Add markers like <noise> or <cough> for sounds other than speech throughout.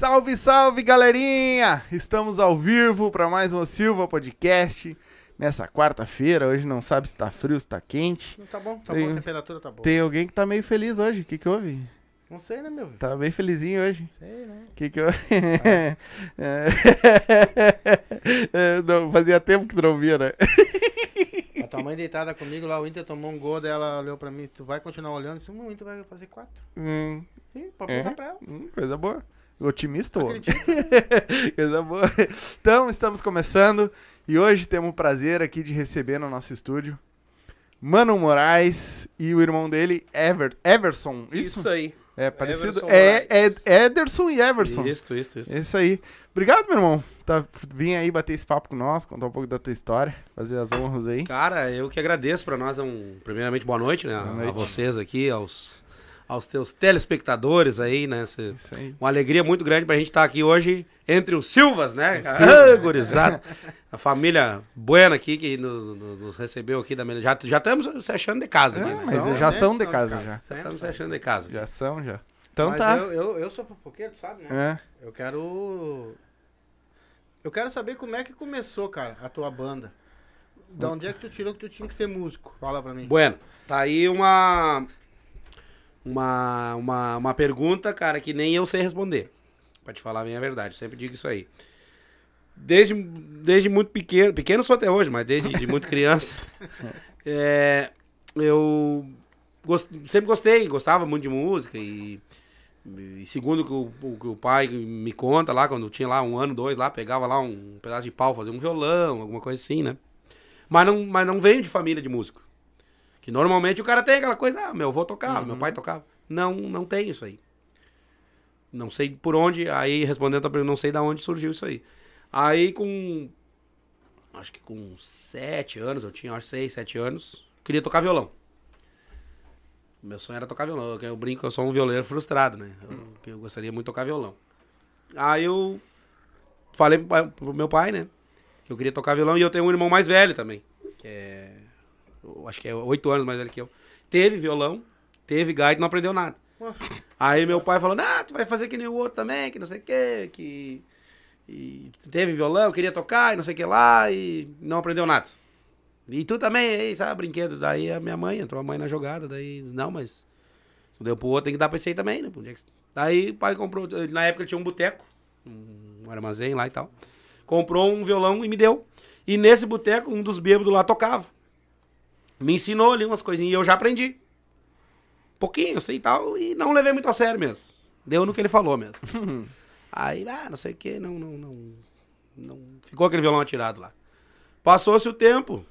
Salve, salve, galerinha! Estamos ao vivo para mais um Silva Podcast. Nessa quarta-feira, hoje não sabe se tá frio, se tá quente. Tá bom, tá Tem- bom, a temperatura tá boa. Tem alguém que tá meio feliz hoje. O que que houve? Não sei, né, meu? Tá bem felizinho hoje. Sei, né? O que que houve? É. <laughs> É, não, fazia tempo que não via, né? A tua mãe deitada comigo lá, o Inter tomou um gol, daí ela olhou pra mim, tu vai continuar olhando? Eu disse, "Hum, o Inter vai fazer quatro. Hum, Sim, pode É? pra ela. hum, coisa boa. Otimista. <laughs> Então, estamos começando e hoje temos o prazer aqui de receber no nosso estúdio Mano Moraes e o irmão dele, Ever, Everson. Isso? Isso aí. É parecido. É, Moraes. é Ederson e Everson. Isso, isso, isso. É isso aí. Obrigado, meu irmão. Tá, vim aí bater esse papo com nós, contar um pouco da tua história, fazer as honras aí. Cara, eu que agradeço pra nós. É um, primeiramente, boa noite, né? Boa noite. A vocês aqui, aos, aos teus telespectadores aí, né? Cê- Isso aí. uma alegria muito grande pra gente estar aqui hoje entre os Silvas, né? Silva. Ah, gurizada. A família Buena aqui que nos, nos- nos recebeu aqui da. Já, já estamos se achando de casa É, aqui, né? mas São, já sempre são de casa, de já. Já Sempre estamos se achando de casa. Já são, já. Então Mas tá. eu, eu, eu sou fofoqueiro, tu sabe, né? É. Eu quero... Eu quero saber como é que começou, cara, a tua banda. Da onde é que tu tirou que tu tinha que ser músico? Fala pra mim. Bueno, tá aí uma, uma, uma, uma pergunta, cara, que nem eu sei responder. Pra te falar a minha verdade, sempre digo isso aí. Desde, desde muito pequeno, pequeno sou até hoje, mas desde de muito criança, <laughs> é, eu gos- sempre gostei, gostava muito de música e, e segundo que o, o que o pai me conta lá, quando eu tinha lá um ano, dois lá, pegava lá um pedaço de pau, fazia um violão, alguma coisa assim, né? Mas não, mas não veio de família de músico. Que normalmente o cara tem aquela coisa, ah, meu avô tocava, meu pai tocava. Não, não tem isso aí. Não sei por onde, aí respondendo a pergunta, não sei de onde surgiu isso aí. Aí com, acho que com sete anos, eu tinha, acho, seis, sete anos, queria tocar violão. Meu sonho era tocar violão, eu brinco, eu sou um violeiro frustrado, né? Eu, que eu gostaria muito de tocar violão. Aí eu falei pro meu pai, né? Que eu queria tocar violão e eu tenho um irmão mais velho também. Que é. Acho que é oito anos mais velho que eu. Teve violão, teve gaita não aprendeu nada. Aí meu pai falou, ah, tu vai fazer que nem o outro também, que não sei o quê, que... E teve violão, queria tocar e não sei o que lá, e não aprendeu nada. E tu também, aí, sabe, brinquedo. Daí a minha mãe, entrou a mãe na jogada, daí, não, mas... Se deu pro outro, tem que dar pra esse aí também, né? É Daí o pai comprou, na época tinha um boteco, um armazém lá e tal. Comprou um violão e me deu. E nesse boteco, um dos bêbados lá tocava. Me ensinou ali umas coisinhas e eu já aprendi pouquinho, assim e tal, e não levei muito a sério mesmo. Deu no que ele falou mesmo. <laughs> Aí, ah, não sei o que, não, não, não, não. Ficou aquele violão atirado lá. Passou-se o tempo.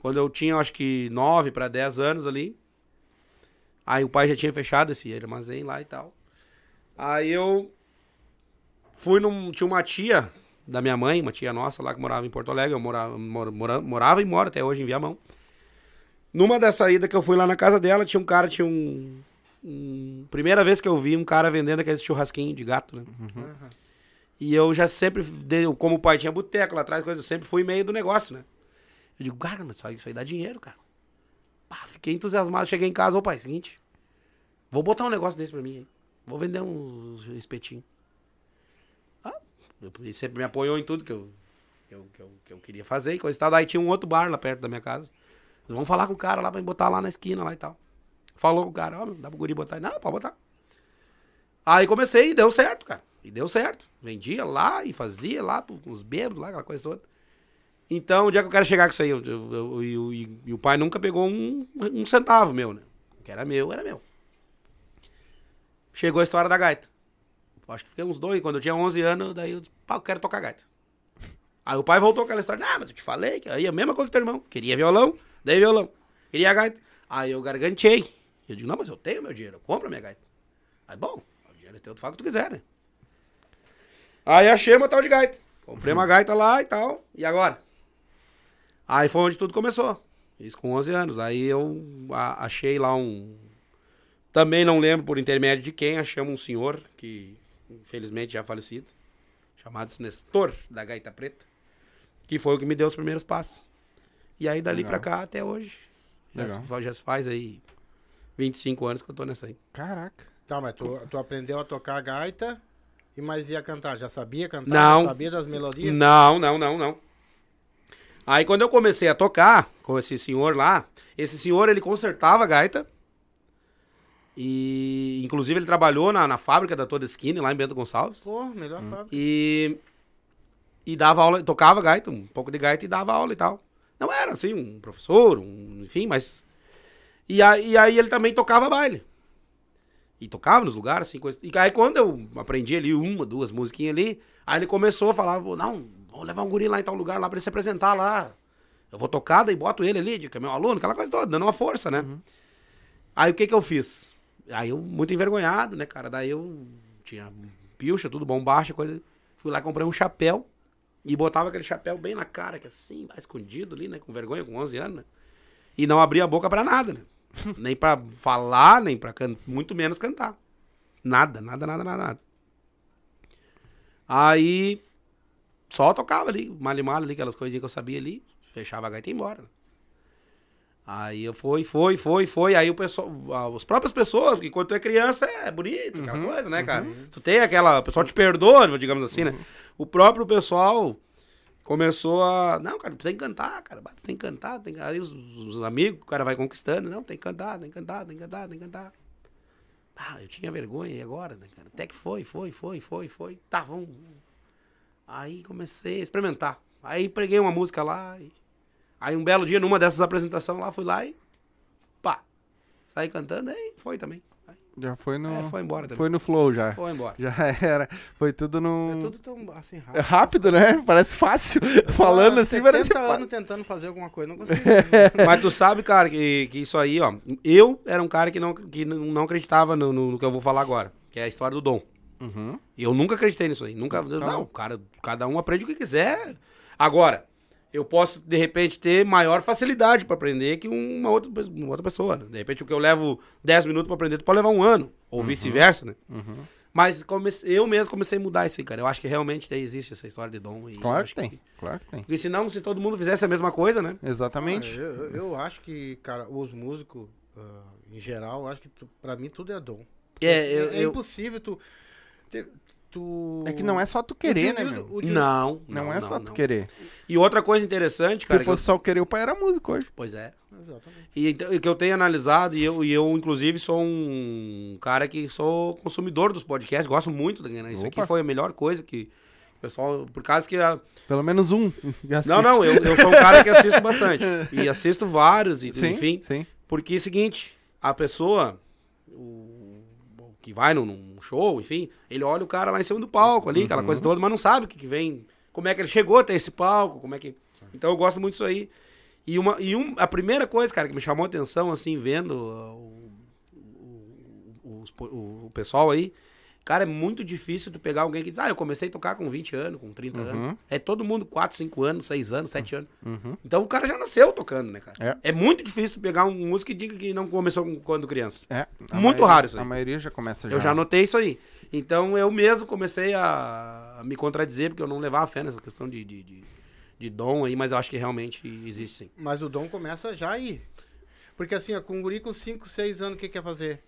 Quando eu tinha, acho que 9 para 10 anos ali. Aí o pai já tinha fechado esse armazém lá e tal. Aí eu fui num. Tinha uma tia da minha mãe, uma tia nossa lá que morava em Porto Alegre. Eu morava, mora- mora- morava e moro até hoje em Viamão. Numa das saídas que eu fui lá na casa dela, tinha um cara, tinha um. um- primeira vez que eu vi um cara vendendo aqueles churrasquinhos de gato, né? aham. E eu já sempre, como o pai tinha boteco lá atrás, coisa, eu sempre fui meio do negócio, né? Eu digo, cara, mas isso aí, dá dinheiro, cara. Pá, fiquei entusiasmado, cheguei em casa, ô pai, seguinte, vou botar um negócio desse pra mim, hein? Vou vender uns espetinhos. Ah, ele sempre me apoiou em tudo que eu, que eu, que eu, que eu queria fazer e coisa e tal. Daí tinha um outro bar lá perto da minha casa. Eles vão falar com o cara lá pra botar lá na esquina lá e tal. Falou com o cara, ó, meu, dá pro guri botar. Não, pode botar. Aí comecei e deu certo, cara. E deu certo. Vendia lá e fazia lá com os bêbados lá, aquela coisa toda. Então, onde é que eu quero chegar com isso aí? Eu- eu- eu- e o- pai nunca pegou um, um centavo meu, né? O que era meu, era meu. Chegou a história da gaita. Acho que fiquei uns dois. Quando eu tinha 11 anos, daí eu disse, pá, eu quero tocar gaita. Aí o pai voltou com aquela história. Ah, mas eu te falei que aí a mesma coisa que teu irmão. Queria violão, dei violão. Queria gaita. Aí eu gargantei. Eu digo, não, mas eu tenho meu dinheiro, eu compro a minha gaita. Aí, bom, o dinheiro é teu, tu faz o que tu quiser, né? Aí achei uma tal de gaita. Comprei uma gaita lá e tal. E agora? Aí foi onde tudo começou. Isso com 11 anos. Aí eu a- achei lá um. Também não lembro por intermédio de quem, achamos um senhor que infelizmente já falecido, chamado Nestor da Gaita Preta, que foi o que me deu os primeiros passos. E aí dali Legal. pra cá até hoje. Já Legal. se, fa- já se faz aí 25 anos que eu tô nessa aí. Caraca. Tá, mas tu, tu aprendeu a tocar gaita E mas ia cantar? Já sabia cantar? Não. Já sabia das melodias? Não, não, não, não. Aí quando eu comecei a tocar com esse senhor lá, esse senhor ele consertava a gaita. E inclusive ele trabalhou na, na fábrica da Toda Skin, lá em Bento Gonçalves. Pô, melhor fábrica. E e dava aula, tocava gaita, um pouco de gaita e dava aula e tal. Não era assim um professor, um, enfim, mas e aí, e aí ele também tocava baile. E tocava nos lugares, assim, coisa. E aí quando eu aprendi ali uma, duas musiquinhas ali, aí ele começou a falar, não, vou levar um guri lá em tal lugar lá pra ele se apresentar lá. Eu vou tocar, daí boto ele ali, que é meu aluno, aquela coisa toda, dando uma força, né? Aí o que que eu fiz? Aí eu, muito envergonhado, né, cara? Daí eu tinha pilcha, tudo bombacha, coisa. Fui lá, comprei um chapéu e botava aquele chapéu bem na cara, que assim, lá escondido ali, né? Com vergonha, com 11 anos, né? E não abria a boca pra nada, né? <laughs> nem pra falar, nem pra cantar, muito menos cantar. Nada, nada, nada, nada, nada. Aí só tocava ali, mal ali, aquelas coisinhas que eu sabia ali, fechava a gaita e ia embora. Aí eu fui, foi, foi, foi. Aí o pessoal, ah, as próprias pessoas, porque quando tu é criança é bonito, aquela coisa, né, cara? Tu tem aquela. O pessoal te perdoa, digamos assim, né? O próprio pessoal começou a. Não, cara, tu tem que cantar, cara. Tu tem que cantar. Tem... que-" Aí os, os amigos, o cara vai conquistando. Não, tem que cantar, tem que cantar, tem que cantar, tem que cantar. Ah, eu tinha vergonha, e agora, né, cara? Até que foi, foi, foi, foi, foi. Tá, vamos. Aí comecei a experimentar. Aí preguei uma música lá. e- Aí um belo dia, numa dessas apresentações lá, fui lá e. Pá! Saí cantando, aí foi também. Já foi no. é, foi embora também. Foi no flow já. Foi embora. Já era. Foi tudo no. É tudo tão assim É rápido. rápido, né? Parece fácil. Falando assim, 70 parece anos fácil. tentando fazer alguma coisa, não consigo. <laughs> Mas tu sabe, cara, que, que isso aí, ó. Eu era um cara que não, que não não acreditava no, no- no que eu vou falar agora, que é a história do dom. Uhum. E eu nunca acreditei nisso aí. Nunca. Não, cara, cada um aprende o que quiser. Agora, eu posso, de repente, ter maior facilidade pra aprender que uma outra, uma outra pessoa. né? De repente, o que eu levo 10 minutos pra aprender, tu pode levar um ano. Ou vice-versa, né? Uhum. Mas comecei- eu mesmo comecei a mudar isso aí, cara. Eu acho que realmente existe essa história de dom. E Claro que tem. Claro que tem. Porque senão, se todo mundo fizesse a mesma coisa, né? Exatamente. Ah, eu, eu- acho que, cara, os músicos, ah, em geral, eu acho que tu, pra mim tudo é dom. É, eu- é eu- impossível tu, tu... É que não é só tu querer, né, meu? o Não, Não, não, é só não. tu querer. E outra coisa interessante, Se cara. que fosse só o querer, o pai era músico hoje. Pois é. Exatamente. E então, e que eu tenho analisado, e eu, e eu, inclusive, sou um cara que sou consumidor dos podcasts, gosto muito, né? Isso Opa. aqui foi a melhor coisa que. O pessoal, por causa que. a- Pelo menos um. <laughs> que. Não, não, eu, eu sou um cara que assisto bastante. <laughs> E assisto vários, e, Sim, enfim. sim. Porque é o seguinte, a pessoa o que vai num, num show, enfim, ele olha o cara lá em cima do palco ali, aquela coisa toda, mas não sabe o que, que vem, como é que ele chegou até esse palco, como é que. Então eu gosto muito disso aí. E, uma, e um, a primeira coisa, cara, que me chamou a atenção, assim, vendo uh, o, o, o- o pessoal aí, cara, é muito difícil tu pegar alguém que diz, ah, eu comecei a tocar com 20 anos, com 30 anos. É todo mundo 4, 5 anos, 6 anos, 7 anos. Então o cara já nasceu tocando, né, cara? É. É, muito difícil tu pegar um músico que diga que não começou com- quando criança. É, a Muito maioria- raro isso aí. A maioria já começa já. Eu já notei isso aí. Então eu mesmo comecei a, a me contradizer, porque eu não levava fé nessa questão de, de, de, de dom aí, mas eu acho que realmente existe sim. Mas o dom começa já aí. Porque assim, ó, com um guri com 5, 6 anos, o que quer fazer?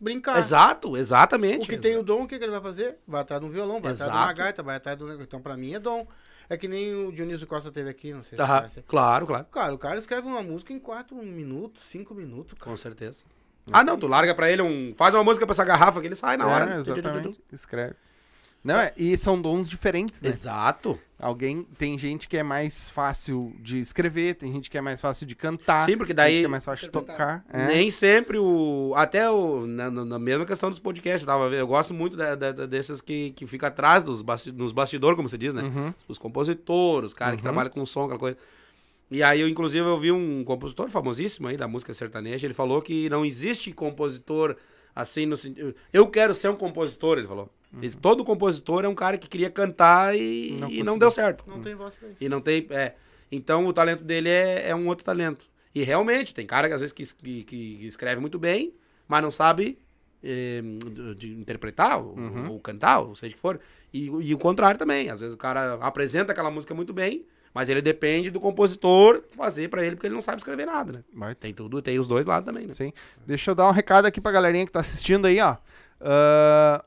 Brincar. Exato, exatamente. O que tem o dom, o que, que ele vai fazer? Vai atrás de um violão, vai atrás de uma Exato. gaita, vai atrás do. Então, pra mim, é dom. É que nem o Dionísio Costa teve aqui, não sei se Tá, claro, claro. Cara, o cara escreve uma música em 4 minutos, 5 minutos, cara. Com certeza. Ah, não, tu larga pra ele um. Faz uma música pra essa garrafa que ele sai na hora. É, exatamente. Escreve. Não, é, e são dons diferentes, né? Exato. Alguém, tem gente que é mais fácil de escrever, tem gente que é mais fácil de cantar. Sim, porque daí- que é mais fácil de tocar. É. Nem sempre o. Até o. Na, na- mesma questão dos podcasts, eu, eu gosto muito da, da- desses que, que fica atrás dos basti nos bastidores, como você diz, né? Uhum. Os compositores, os caras que trabalham com som, aquela coisa. E aí, eu, inclusive, eu vi um compositor famosíssimo aí da música sertaneja, ele falou que não existe compositor assim no sentido. Eu quero ser um compositor, ele falou. Ele disse, Todo compositor é um cara que queria cantar e Não e não deu certo. Não tem voz pra isso. E não tem. É. Então o talento dele é, é um outro talento. E realmente, tem cara que às vezes que, que, que escreve muito bem, mas não sabe eh, de, interpretar ou, ou cantar, ou seja o que for. E, e o contrário também. Às vezes o cara apresenta aquela música muito bem, mas ele depende do compositor fazer pra ele, porque ele não sabe escrever nada, né? Vai Tem tudo, tem os dois lados também, né? Sim. Deixa eu dar um recado aqui pra galerinha que tá assistindo aí, ó. Ah,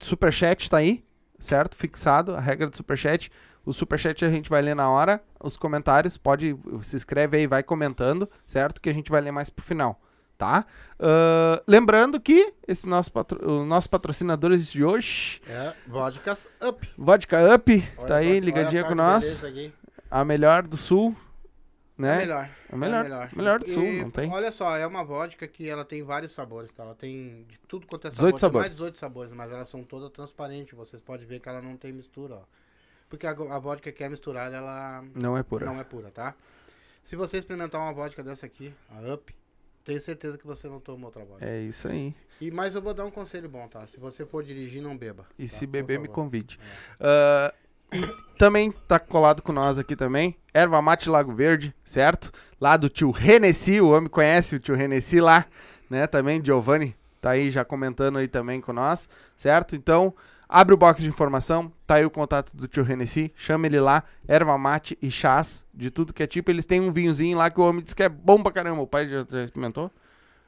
Superchat tá aí. certo? Fixado, a regra do superchat. O superchat a gente vai ler na hora, os comentários, pode, se inscreve aí, vai comentando, certo? Que a gente vai ler mais pro final, tá? Ah, lembrando que esse nosso patro, os nossos patrocinadores de hoje, É, vodkas up. Vodka Up, Olha tá só aí, que- ligadinha só com nós. A melhor do sul, né? É melhor. É melhor, melhor do sul, E, não tem? Olha só, é uma vodka que ela tem vários sabores, tá? Ela tem de tudo quanto é 18 sabor. Tem mais sabores. de 18 sabores, mas elas são todas transparentes. Vocês podem ver que ela não tem mistura, ó. Porque a, a vodka que é misturada, ela Não é pura. não é pura, tá? Se você experimentar uma vodka dessa aqui, a Up, tenho certeza que você não toma outra vodka. É isso aí. E, mas eu vou dar um conselho bom, tá? Se você for dirigir, não beba. E tá? se beber, me convide. Ah, e também tá colado com nós aqui também. Erva Mate Lago Verde, certo? Lá do tio Renessi, o homem conhece o tio Renessi lá, né? Também, Giovanni tá aí já comentando aí também com nós, certo? Então, abre o box de informação, tá aí o contato do tio Renessi, chama ele lá, erva mate e chás, de tudo que é tipo. Eles têm um vinhozinho lá que o homem diz que é bom pra caramba. O pai já, já experimentou?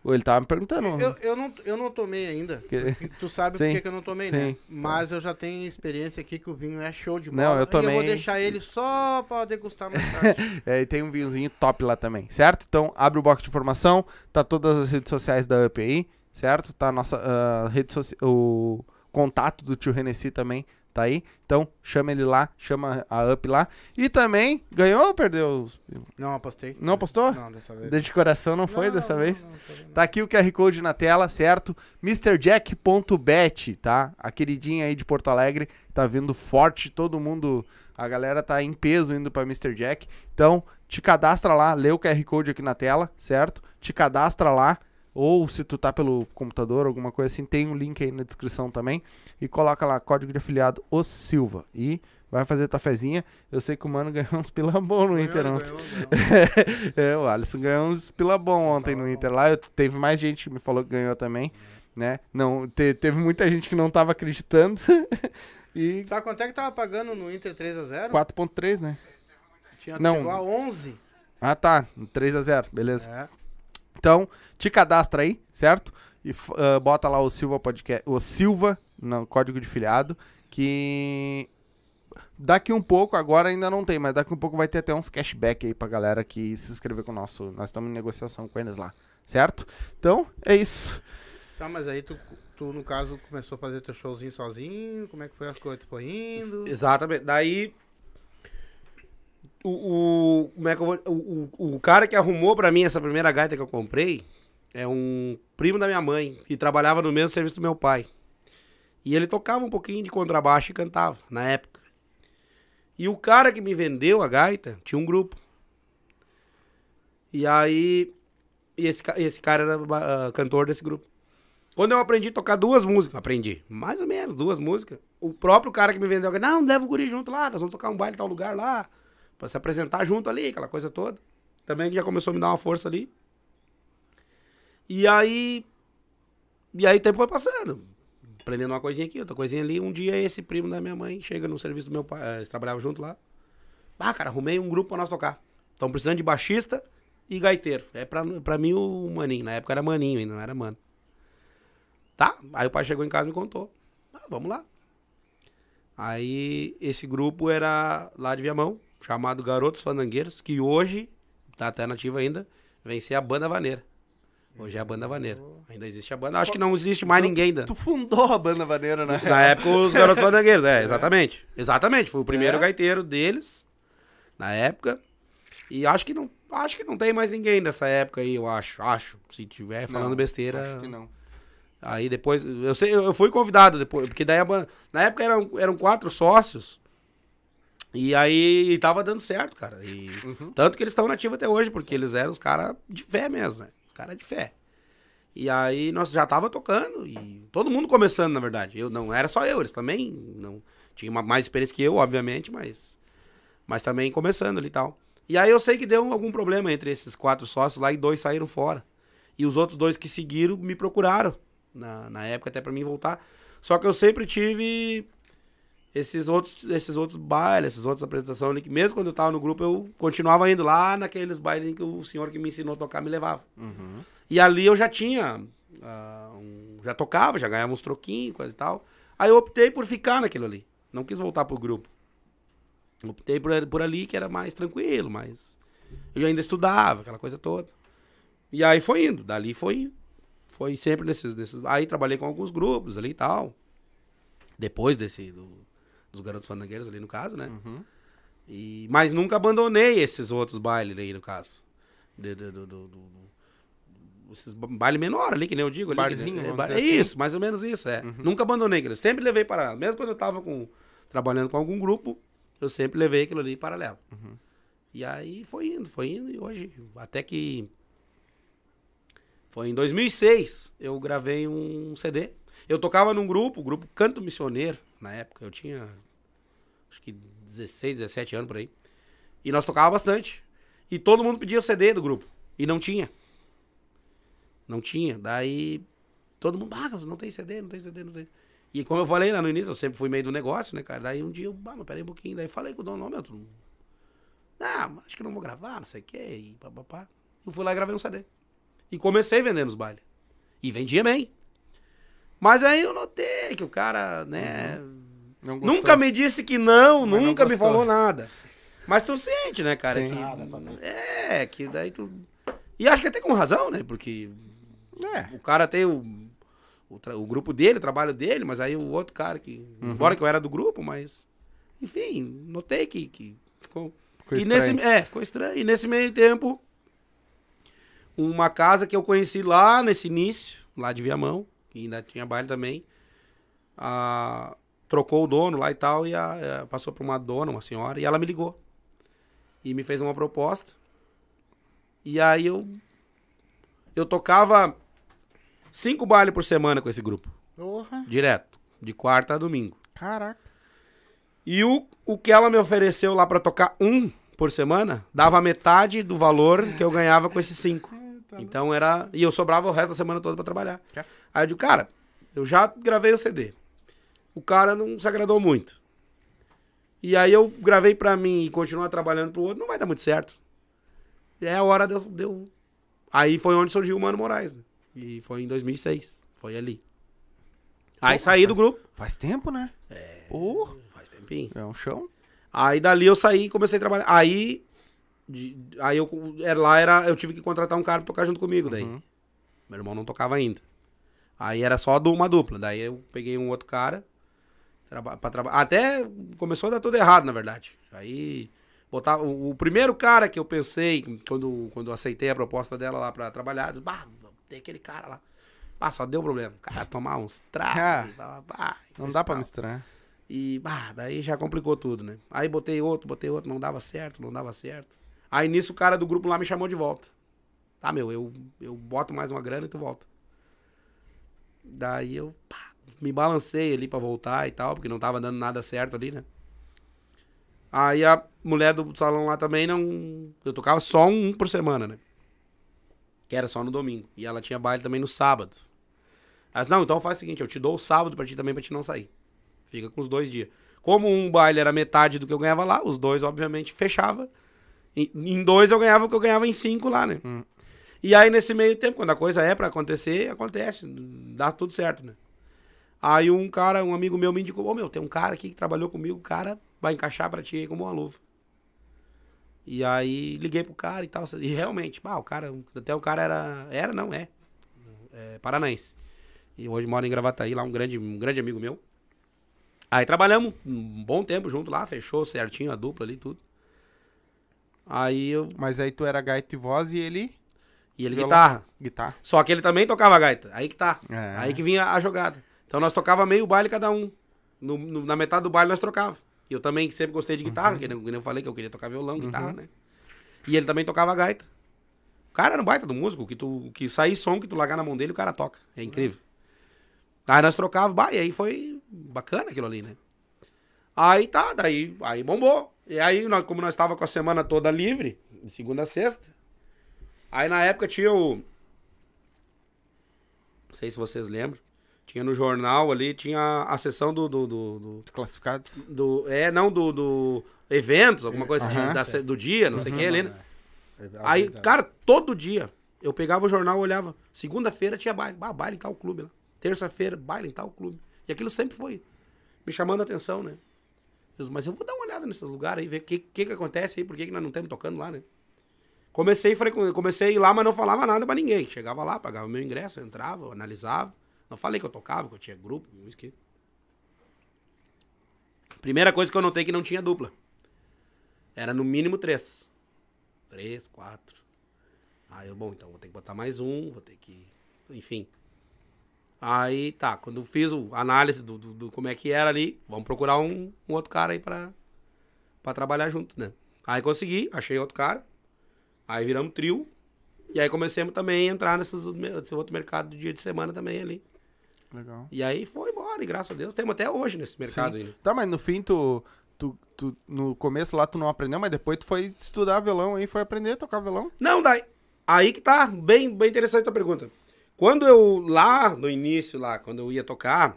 Ou ele tava me perguntando? Eu, eu, não, eu não tomei ainda. Que- Tu sabe <laughs> Sim, por que eu não tomei, né? sim. Mas eu já tenho experiência aqui que o vinho é show de Não, bola. eu E eu tomei. vou deixar ele só pra degustar mais tarde. <laughs> É, e tem um vinhozinho top lá também, certo? Então, abre o box de informação, tá todas as redes sociais da UP aí, certo? Tá a nossa ah, rede social, o contato do tio Renessi também tá aí. Então, chama ele lá, chama a UP lá. E também, ganhou ou perdeu? os- não apostei. Não apostou? Não, dessa vez. De coração não foi Não, dessa não, vez? não. Tá aqui o QR Code na tela, certo? MrJack.bet, tá? A queridinha aí de Porto Alegre tá vindo forte, todo mundo, a galera tá em peso indo pra Mr. Jack. Então, te cadastra lá, lê o QR Code aqui na tela, certo? Te cadastra lá, ou se tu tá pelo computador, alguma coisa assim, tem um link aí na descrição também. E coloca lá, código de afiliado, o Silva. E vai fazer tua fezinha. Eu sei que o mano <laughs> ganhou uns pila bom no Ganhou, Inter ontem. ganhou, ganhou. <laughs> é, o Alisson ganhou uns pila bom ontem Tava no. Inter lá. Eu- teve mais gente que me falou que ganhou também, né? Não, te- teve muita gente que não tava acreditando. <laughs> e Sabe quanto é que tava pagando no Inter 3x0? 4.3, né? Tinha Não. chegou a 11. Ah, tá. 3 a 0 beleza. É. Então, te cadastra aí, certo? E ah, bota lá o Silva Podcast, o Silva no código de filiado, que daqui um pouco, agora ainda não tem, mas daqui um pouco vai ter até uns cashback aí pra galera que se inscrever com o nosso. Nós estamos em negociação com eles lá, certo? Então, é isso. Tá, mas aí tu, tu, no caso, começou a fazer teu showzinho sozinho? Como é que foi as coisas? Tu foi indo? Exatamente. Daí. O, o, como é que eu vou, o, o, o cara que arrumou pra mim essa primeira gaita que eu comprei é um primo da minha mãe, que trabalhava no mesmo serviço do meu pai. E ele tocava um pouquinho de contrabaixo e cantava, na época. E o cara que me vendeu a gaita tinha um grupo. E aí. E esse, esse cara era ah, cantor desse grupo. Quando eu aprendi a tocar duas músicas, aprendi, mais ou menos, duas músicas. O próprio cara que me vendeu, não, leva o guri junto lá, nós vamos tocar um baile em tal lugar lá, pra se apresentar junto ali, aquela coisa toda. Também já começou a me dar uma força ali. E aí. E aí o tempo foi passando. Aprendendo uma coisinha aqui, outra coisinha ali. Um dia esse primo da minha mãe chega no serviço do meu pai, eh, eles trabalhavam junto lá. Ah, cara, arrumei um grupo pra nós tocar. Estão precisando de baixista e gaiteiro. É pra, pra mim o maninho. Na época era maninho ainda, não era mano. Tá? Aí o pai chegou em casa e me contou. Ah, vamos lá. Aí esse grupo era lá de Viamão, chamado Garotos Fandangueiros, que hoje, tá até nativo ainda, vem ser a banda vaneira. Hoje é a banda vaneira. Ainda existe a banda. Acho que não existe mais ninguém ainda. Tu fundou a banda vaneira, né? Na época, os Garotos <laughs> Fandangueiros, é, exatamente. Exatamente, foi o primeiro É? gaiteiro deles, na época. E acho que não, acho que não tem mais ninguém dessa época aí, eu acho. Acho. Se tiver falando Não, besteira. Acho que não. Aí depois, eu sei, eu fui convidado depois, porque daí a banda, na época eram, eram quatro sócios. E aí tava dando certo, cara. E Uhum. tanto que eles estão nativos até hoje, porque eles eram os caras de fé mesmo, né? Os caras de fé. E aí nós já tava tocando e todo mundo começando, na verdade. Eu não era só eu, eles também não tinham uma- mais experiência que eu, obviamente, mas mas também começando ali e tal. E aí eu sei que deu algum problema entre esses quatro sócios lá e dois saíram fora. E os outros dois que seguiram me procuraram na, na época até pra mim voltar. Só que eu sempre tive esses outros, esses outros bailes, essas outras apresentações ali, que mesmo quando eu tava no grupo, eu continuava indo lá naqueles bailes em que o senhor que me ensinou a tocar me levava. Uhum. E ali eu já tinha. ah, um- já tocava, já ganhava uns troquinhos, coisa e tal. Aí eu optei por ficar naquilo ali. Não quis voltar pro grupo. Optei por, por ali, que era mais tranquilo, mas. Eu ainda estudava, aquela coisa toda. E aí foi indo. Dali foi. Foi sempre nesses. nesses aí trabalhei com alguns grupos ali e tal. Depois desse. do- dos garotos fandangueiros ali no caso, né? Uhum. E, mas nunca abandonei esses outros bailes aí, no caso. De, de- do, do, do- esses ba- baile menor ali, que nem eu digo. Ali, Barzinho, né? é, é assim. isso, mais ou menos isso, é. Nunca abandonei aquilo. Sempre levei paralelo. Mesmo quando eu tava com, trabalhando com algum grupo, eu sempre levei aquilo ali paralelo. E aí foi indo, foi indo. E hoje, até que... Foi em 2006, eu gravei um CD. Eu tocava num grupo, o grupo Canto Missioneiro, na época. Eu tinha acho que 16, 17 anos por aí. E nós tocava bastante. E todo mundo pedia o CD do grupo. E não tinha. Não tinha. Daí todo mundo, ah, não tem CD, não tem CD, não tem. E como eu falei lá no início, eu sempre fui meio do negócio, né, cara? Daí um dia eu, ah, mas peraí um pouquinho. Daí falei com o dono, meu, tu não... Ah, acho que não vou gravar, não sei o quê. E papapá. Eu fui lá e gravei um CD. E comecei vendendo nos bailes. E vendia bem. Mas aí eu notei que o cara, né... Gostou. Nunca me disse que não, Mas não nunca me gostou. falou nada. Mas tu sente, né, cara? Sim. que- Nada pra mim. é, que daí tu. E acho que até com razão, né? Porque É. o cara tem o, o, o grupo dele, o trabalho dele, mas aí o outro cara que. Uhum. Embora que eu era do grupo, mas. Enfim, notei que, que ficou. Ficou e nesse, estranho. é, ficou estranho. E nesse meio tempo, uma casa que eu conheci lá nesse início, lá de Viamão, que ainda tinha baile também, a- trocou o dono lá e tal, e a- a- passou pra uma dona, uma senhora, e ela me ligou. E me fez uma proposta. E aí eu. Eu tocava cinco bailes por semana com esse grupo. Porra. Direto. De quarta a domingo. Caraca. E o, o que ela me ofereceu lá pra tocar um por semana, dava metade do valor que eu ganhava com esses cinco. Então era. E eu sobrava o resto da semana toda pra trabalhar. Aí eu digo, cara, eu já gravei o CD. O cara não se agradou muito. E aí eu gravei pra mim e continuar trabalhando pro outro, não vai dar muito certo. E é a hora de eu. de eu- Aí foi onde surgiu o Mano Moraes. Né? E foi em 2006. Foi ali. Aí saí do grupo. Faz tempo, né? É. Porra. Faz tempinho. É um chão. Aí dali eu saí e comecei a trabalhar. Aí. de- aí eu era, lá era. Eu tive que contratar um cara pra tocar junto comigo daí. Uhum. Meu irmão não tocava ainda. Aí era só uma dupla. Daí eu peguei um outro cara. Traba pra trabalhar. Até começou a dar tudo errado, na verdade. Aí. Botar, o, o primeiro cara que eu pensei, quando, quando eu aceitei a proposta dela lá pra trabalhar, disse, bah, tem aquele cara lá. Ah, só deu problema. O cara tomar uns tragos. Ah, Não dá pra tal. misturar. E, bah, daí já complicou tudo, né? Aí botei outro, botei outro, não dava certo, não dava certo. Aí nisso o cara do grupo lá me chamou de volta. Tá, meu, eu, eu boto mais uma grana e tu volta. Daí eu pá, me balancei ali pra voltar e tal, porque não tava dando nada certo ali, né? Aí a mulher do salão lá também não. Eu tocava só um por semana, né? Que era só no domingo. E ela tinha baile também no sábado. Ela disse, não, então faz o seguinte, eu te dou o sábado pra ti também pra ti não sair. Fica com os dois dias. Como um baile era metade do que eu ganhava lá, os dois, obviamente, fechava. Em, dois eu ganhava o que eu ganhava em cinco lá, né? Hum. E aí, nesse meio tempo, quando a coisa é pra acontecer, acontece. Dá tudo certo, né? Aí um cara, um amigo meu me indicou, ô meu, tem um cara aqui que trabalhou comigo, o cara vai encaixar pra ti aí como uma luva. E aí liguei pro cara e tal. E realmente, pá, o cara, até o cara era. Era, não, é. É paranaense. E hoje mora em Gravataí, lá um grande, um grande amigo meu. Aí trabalhamos um bom tempo junto lá, fechou certinho a dupla ali e tudo. Aí eu. Mas aí tu era gaita e voz e ele E ele Violão. guitarra. guitarra. Só que ele também tocava gaita. Aí que tá. É. Aí que vinha a jogada. Então nós tocava meio baile cada um. No- no- na metade do baile nós trocava. E eu também sempre gostei de guitarra, que, nem, que nem eu falei que eu queria tocar violão, guitarra, né? E ele também tocava gaita. O cara era um baita do músico, que tu que sair som que tu largar na mão dele, o cara toca. É incrível. Aí nós trocava, bah, e aí foi bacana aquilo ali, né? Aí tá, daí aí bombou. E aí, nós, como nós tava com a semana toda livre, de segunda a sexta, aí na época tinha o. Não sei se vocês lembram. Tinha no jornal ali, tinha a sessão do. do, do, do- Classificados. do- é, não, do, do eventos, alguma coisa de- Aham. da do dia, não sei o que ali, né? É, Aí, vezes, cara, todo dia eu pegava o jornal, olhava. Segunda-feira tinha baile. Ah, baile em tal clube lá. Terça-feira, baile em tal clube. E aquilo sempre foi me chamando a atenção, né? Eu mas eu vou dar uma olhada nesses lugares aí, ver o que, que que acontece aí, por que, que nós não estamos tocando lá, né? Comecei, comecei a ir lá, mas não falava nada pra ninguém. Chegava lá, pagava meu ingresso, entrava, analisava. Não falei que eu tocava, que eu tinha grupo, isso que... Primeira coisa que eu notei que não tinha dupla. Era no mínimo três. Três, quatro. Aí eu, bom, então vou ter que botar mais um, vou ter que. Enfim. Aí tá, quando eu fiz a análise do, do, do como é que era ali, vamos procurar um, um outro cara aí pra, pra trabalhar junto, né? Aí consegui, achei outro cara. Aí viramos trio. E aí comecemos também a entrar nesses, nesse outro mercado de dia de semana também ali. Legal. E aí foi embora, e graças a Deus temos até hoje nesse mercado ainda. Tá, mas no fim, tu, tu, tu- No começo lá tu não aprendeu, mas depois tu foi estudar violão aí, foi aprender a tocar violão. Não, daí. Aí que tá, bem, bem interessante a tua pergunta. Quando eu, lá no início, lá, quando eu ia tocar,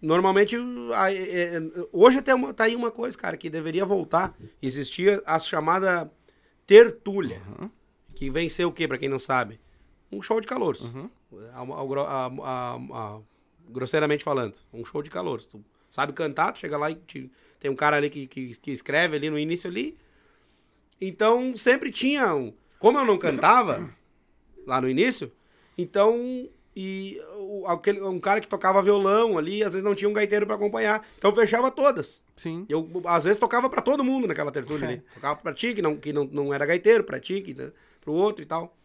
normalmente, aí, é, é, hoje até uma, tá aí uma coisa, cara, que deveria voltar. Existia a chamada tertúlia, que vem ser o quê, pra quem não sabe? Um show de calouros. Ao- grosseiramente falando, um show de calouros. Tu sabe cantar, tu chega lá e te- tem um cara ali que, que, que escreve ali no início ali, então, sempre tinha. Um, como eu não cantava lá no início, então. E o- aquele, um cara que tocava violão ali, às vezes não tinha um gaiteiro pra acompanhar. Então fechava todas. Sim. Eu, às vezes, tocava pra todo mundo naquela tertúlia ali. <laughs> Tocava pra ti, que não, que não, não era gaiteiro, pra ti, que, né, pro outro e tal.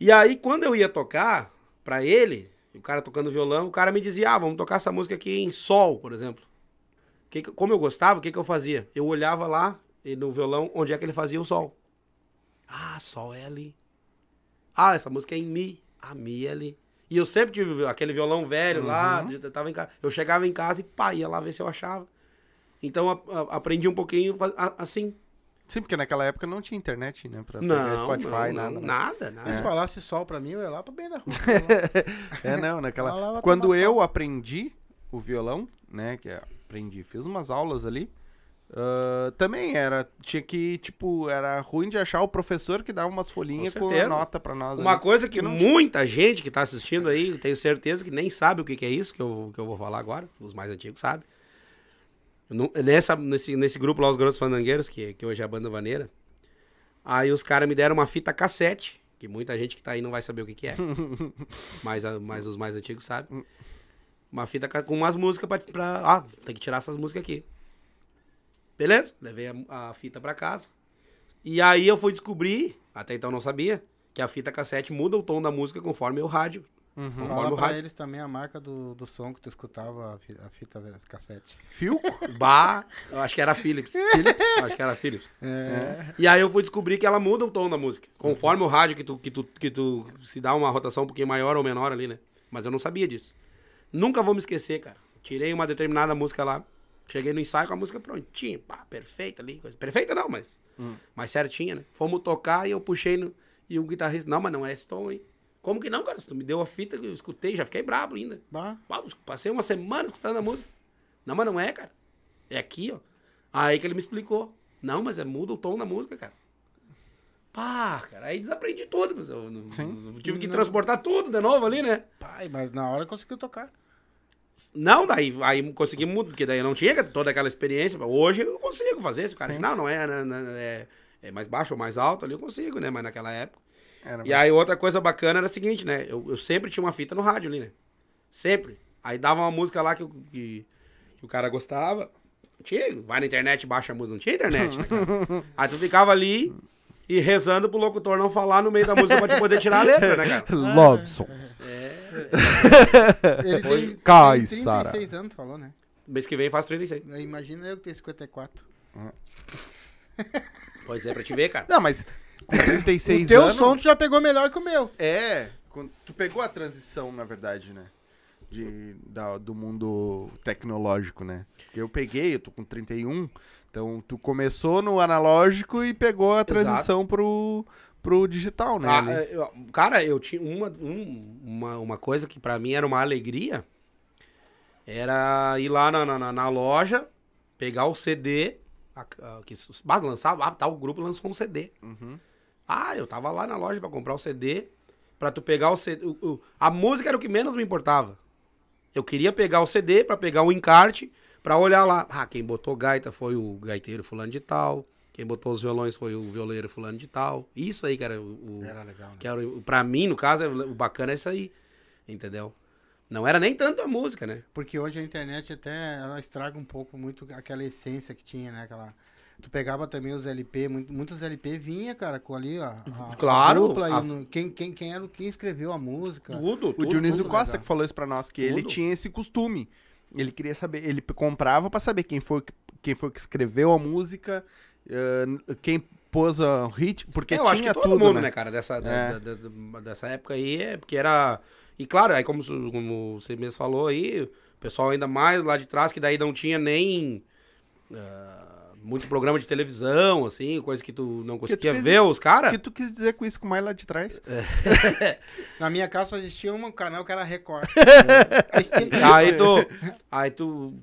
E aí, quando eu ia tocar pra ele, o cara tocando violão, o cara me dizia, ah, vamos tocar essa música aqui em sol, por exemplo. Que como eu gostava, o que, que eu fazia? Eu olhava lá no violão onde é que ele fazia o sol. Ah, sol é ali. Ah, essa música é em mi. Ah, mi é ali. E eu sempre tive aquele violão velho lá, eu, tava em casa. eu chegava em casa e pá, ia lá ver se eu achava. Então a- a- aprendi um pouquinho a- assim. Sim, porque naquela época não tinha internet, né? Pra pegar Não, Spotify, não, nada. não, né? nada, nada. Se falasse sol pra mim, eu ia lá pra bem da rua. <laughs> É, não, naquela. Lá, Quando eu sol. aprendi o violão, né? Que é- aprendi, fiz umas aulas ali. ah, também era. Tinha que, tipo, era ruim de achar o professor que dava umas folhinhas Com com, nota pra nós. Uma ali. coisa que não- muita gente que tá assistindo aí, tenho certeza que nem sabe o que, que é isso que eu, que eu vou falar agora. Os mais antigos sabem. Nu- Nessa, nesse, nesse grupo lá, os Garotos Fandangueiros, que, que hoje é a banda vaneira, aí os caras me deram uma fita cassete, que muita gente que tá aí não vai saber o que, que é. <laughs> mas, a- mas os mais antigos sabem. Uma fita com umas músicas pra, pra. Ah, tem que tirar essas músicas aqui. Beleza? Levei a, a fita pra casa. E aí eu fui descobrir, até então não sabia, que a fita cassete muda o tom da música conforme o rádio. Conforme Fala pra rádio. eles também a marca do, do som que tu escutava, a fi- a fita cassete. Filco? <laughs> Bah, eu acho que era Philips. Philips? Eu acho que era Philips. É. E aí eu fui descobrir que ela muda o tom da música. Conforme o rádio que tu, que tu, que tu se dá uma rotação um pouquinho maior ou menor ali, né? Mas eu não sabia disso. Nunca vou me esquecer, cara. Tirei uma determinada música lá. Cheguei no ensaio com a música prontinha. Pá, perfeita ali. Coisa. Perfeita não, mas. Mas certinha, né? Fomos tocar e eu puxei no. E o guitarrista, não, mas não é esse tom, hein? Como que não, cara? Se tu me deu a fita, eu escutei, já fiquei brabo ainda. Bah. Passei uma semana escutando a música. Não, mas não é, cara. É aqui, ó. Aí que ele me explicou. Não, mas é muda o tom da música, cara. Pá, cara, aí desaprendi tudo, mas eu, não- Sim. eu tive que Não. transportar tudo de novo ali, né? Pai, mas na hora conseguiu tocar. Não, daí aí consegui mudar, porque daí eu não tinha toda aquela experiência. Hoje eu consigo fazer. Se o cara diz, não, não é, não, não, é, é mais baixo ou mais alto ali, eu consigo, né? Mas naquela época. Era E aí outra coisa bacana era a seguinte, né? Eu, eu sempre tinha uma fita no rádio ali, né? Sempre. Aí dava uma música lá que, o- que, que o cara gostava. Tinha, vai na internet, baixa a música. Não tinha internet, né, cara? <laughs> Aí tu ficava ali e rezando pro locutor não falar no meio da música pra te poder tirar a letra, né, cara? <laughs> Love song. Ele tem, <laughs> Cai, tem Sara. 36 anos, falou, né? Mês que vem faz 36. Imagina eu que tenho 54. Pois é, pra te ver, cara. Não, mas com 36 o teu anos... som tu já pegou melhor que o meu. É, tu pegou a transição, na verdade, né? De, da- do mundo tecnológico, né? Porque eu peguei, eu tô com 31, então tu começou no analógico e pegou a transição pro, pro digital, né? Ah, é, eu- cara, eu tinha uma, um- uma, uma coisa que pra mim era uma alegria. Era ir lá na, na, na- loja, pegar o CD, a- a- que lançava, ah, tal grupo lançou um CD. Uhum. Ah, eu tava lá na loja pra comprar o CD, pra tu pegar o CD. o- o- a música era o que menos me importava. Eu queria pegar o CD pra pegar o encarte, pra pra olhar lá. Ah, quem botou gaita foi o gaiteiro fulano de tal. Quem botou os violões foi o violeiro fulano de tal. Isso aí, cara, o, o- Era legal, né? que era, o- pra mim, no caso, é- o bacana é isso aí. Entendeu? Não era nem tanto a música, né? Porque hoje a internet até ela estraga um pouco muito aquela essência que tinha, né? Aquela... Tu pegava também os LP, muito- muitos LP vinha, cara, com ali, ó. a- a Claro, dupla e a- no- quem, quem, quem era o- quem escreveu a música. Tudo, O tudo. Dionísio tudo Costa legal. que falou isso pra nós, que ele Tudo. tinha esse costume. Ele queria saber, ele comprava pra saber quem foi, que- quem foi que escreveu a música, eh, quem pôs a hit, porque eu tinha acho que todo tudo, mundo, né? né, cara, dessa, da- É. da- da- dessa época aí, é porque era... E claro, aí como, como você mesmo falou aí, o pessoal ainda mais lá de trás, que daí não tinha nem... ah, muito programa de televisão, assim, coisa que tu não conseguia fez ver os O caras. que tu quis dizer com isso, com mais lá de trás? <laughs> Na minha casa só existia um canal que era Record. <laughs> Aí tu. Aí tu.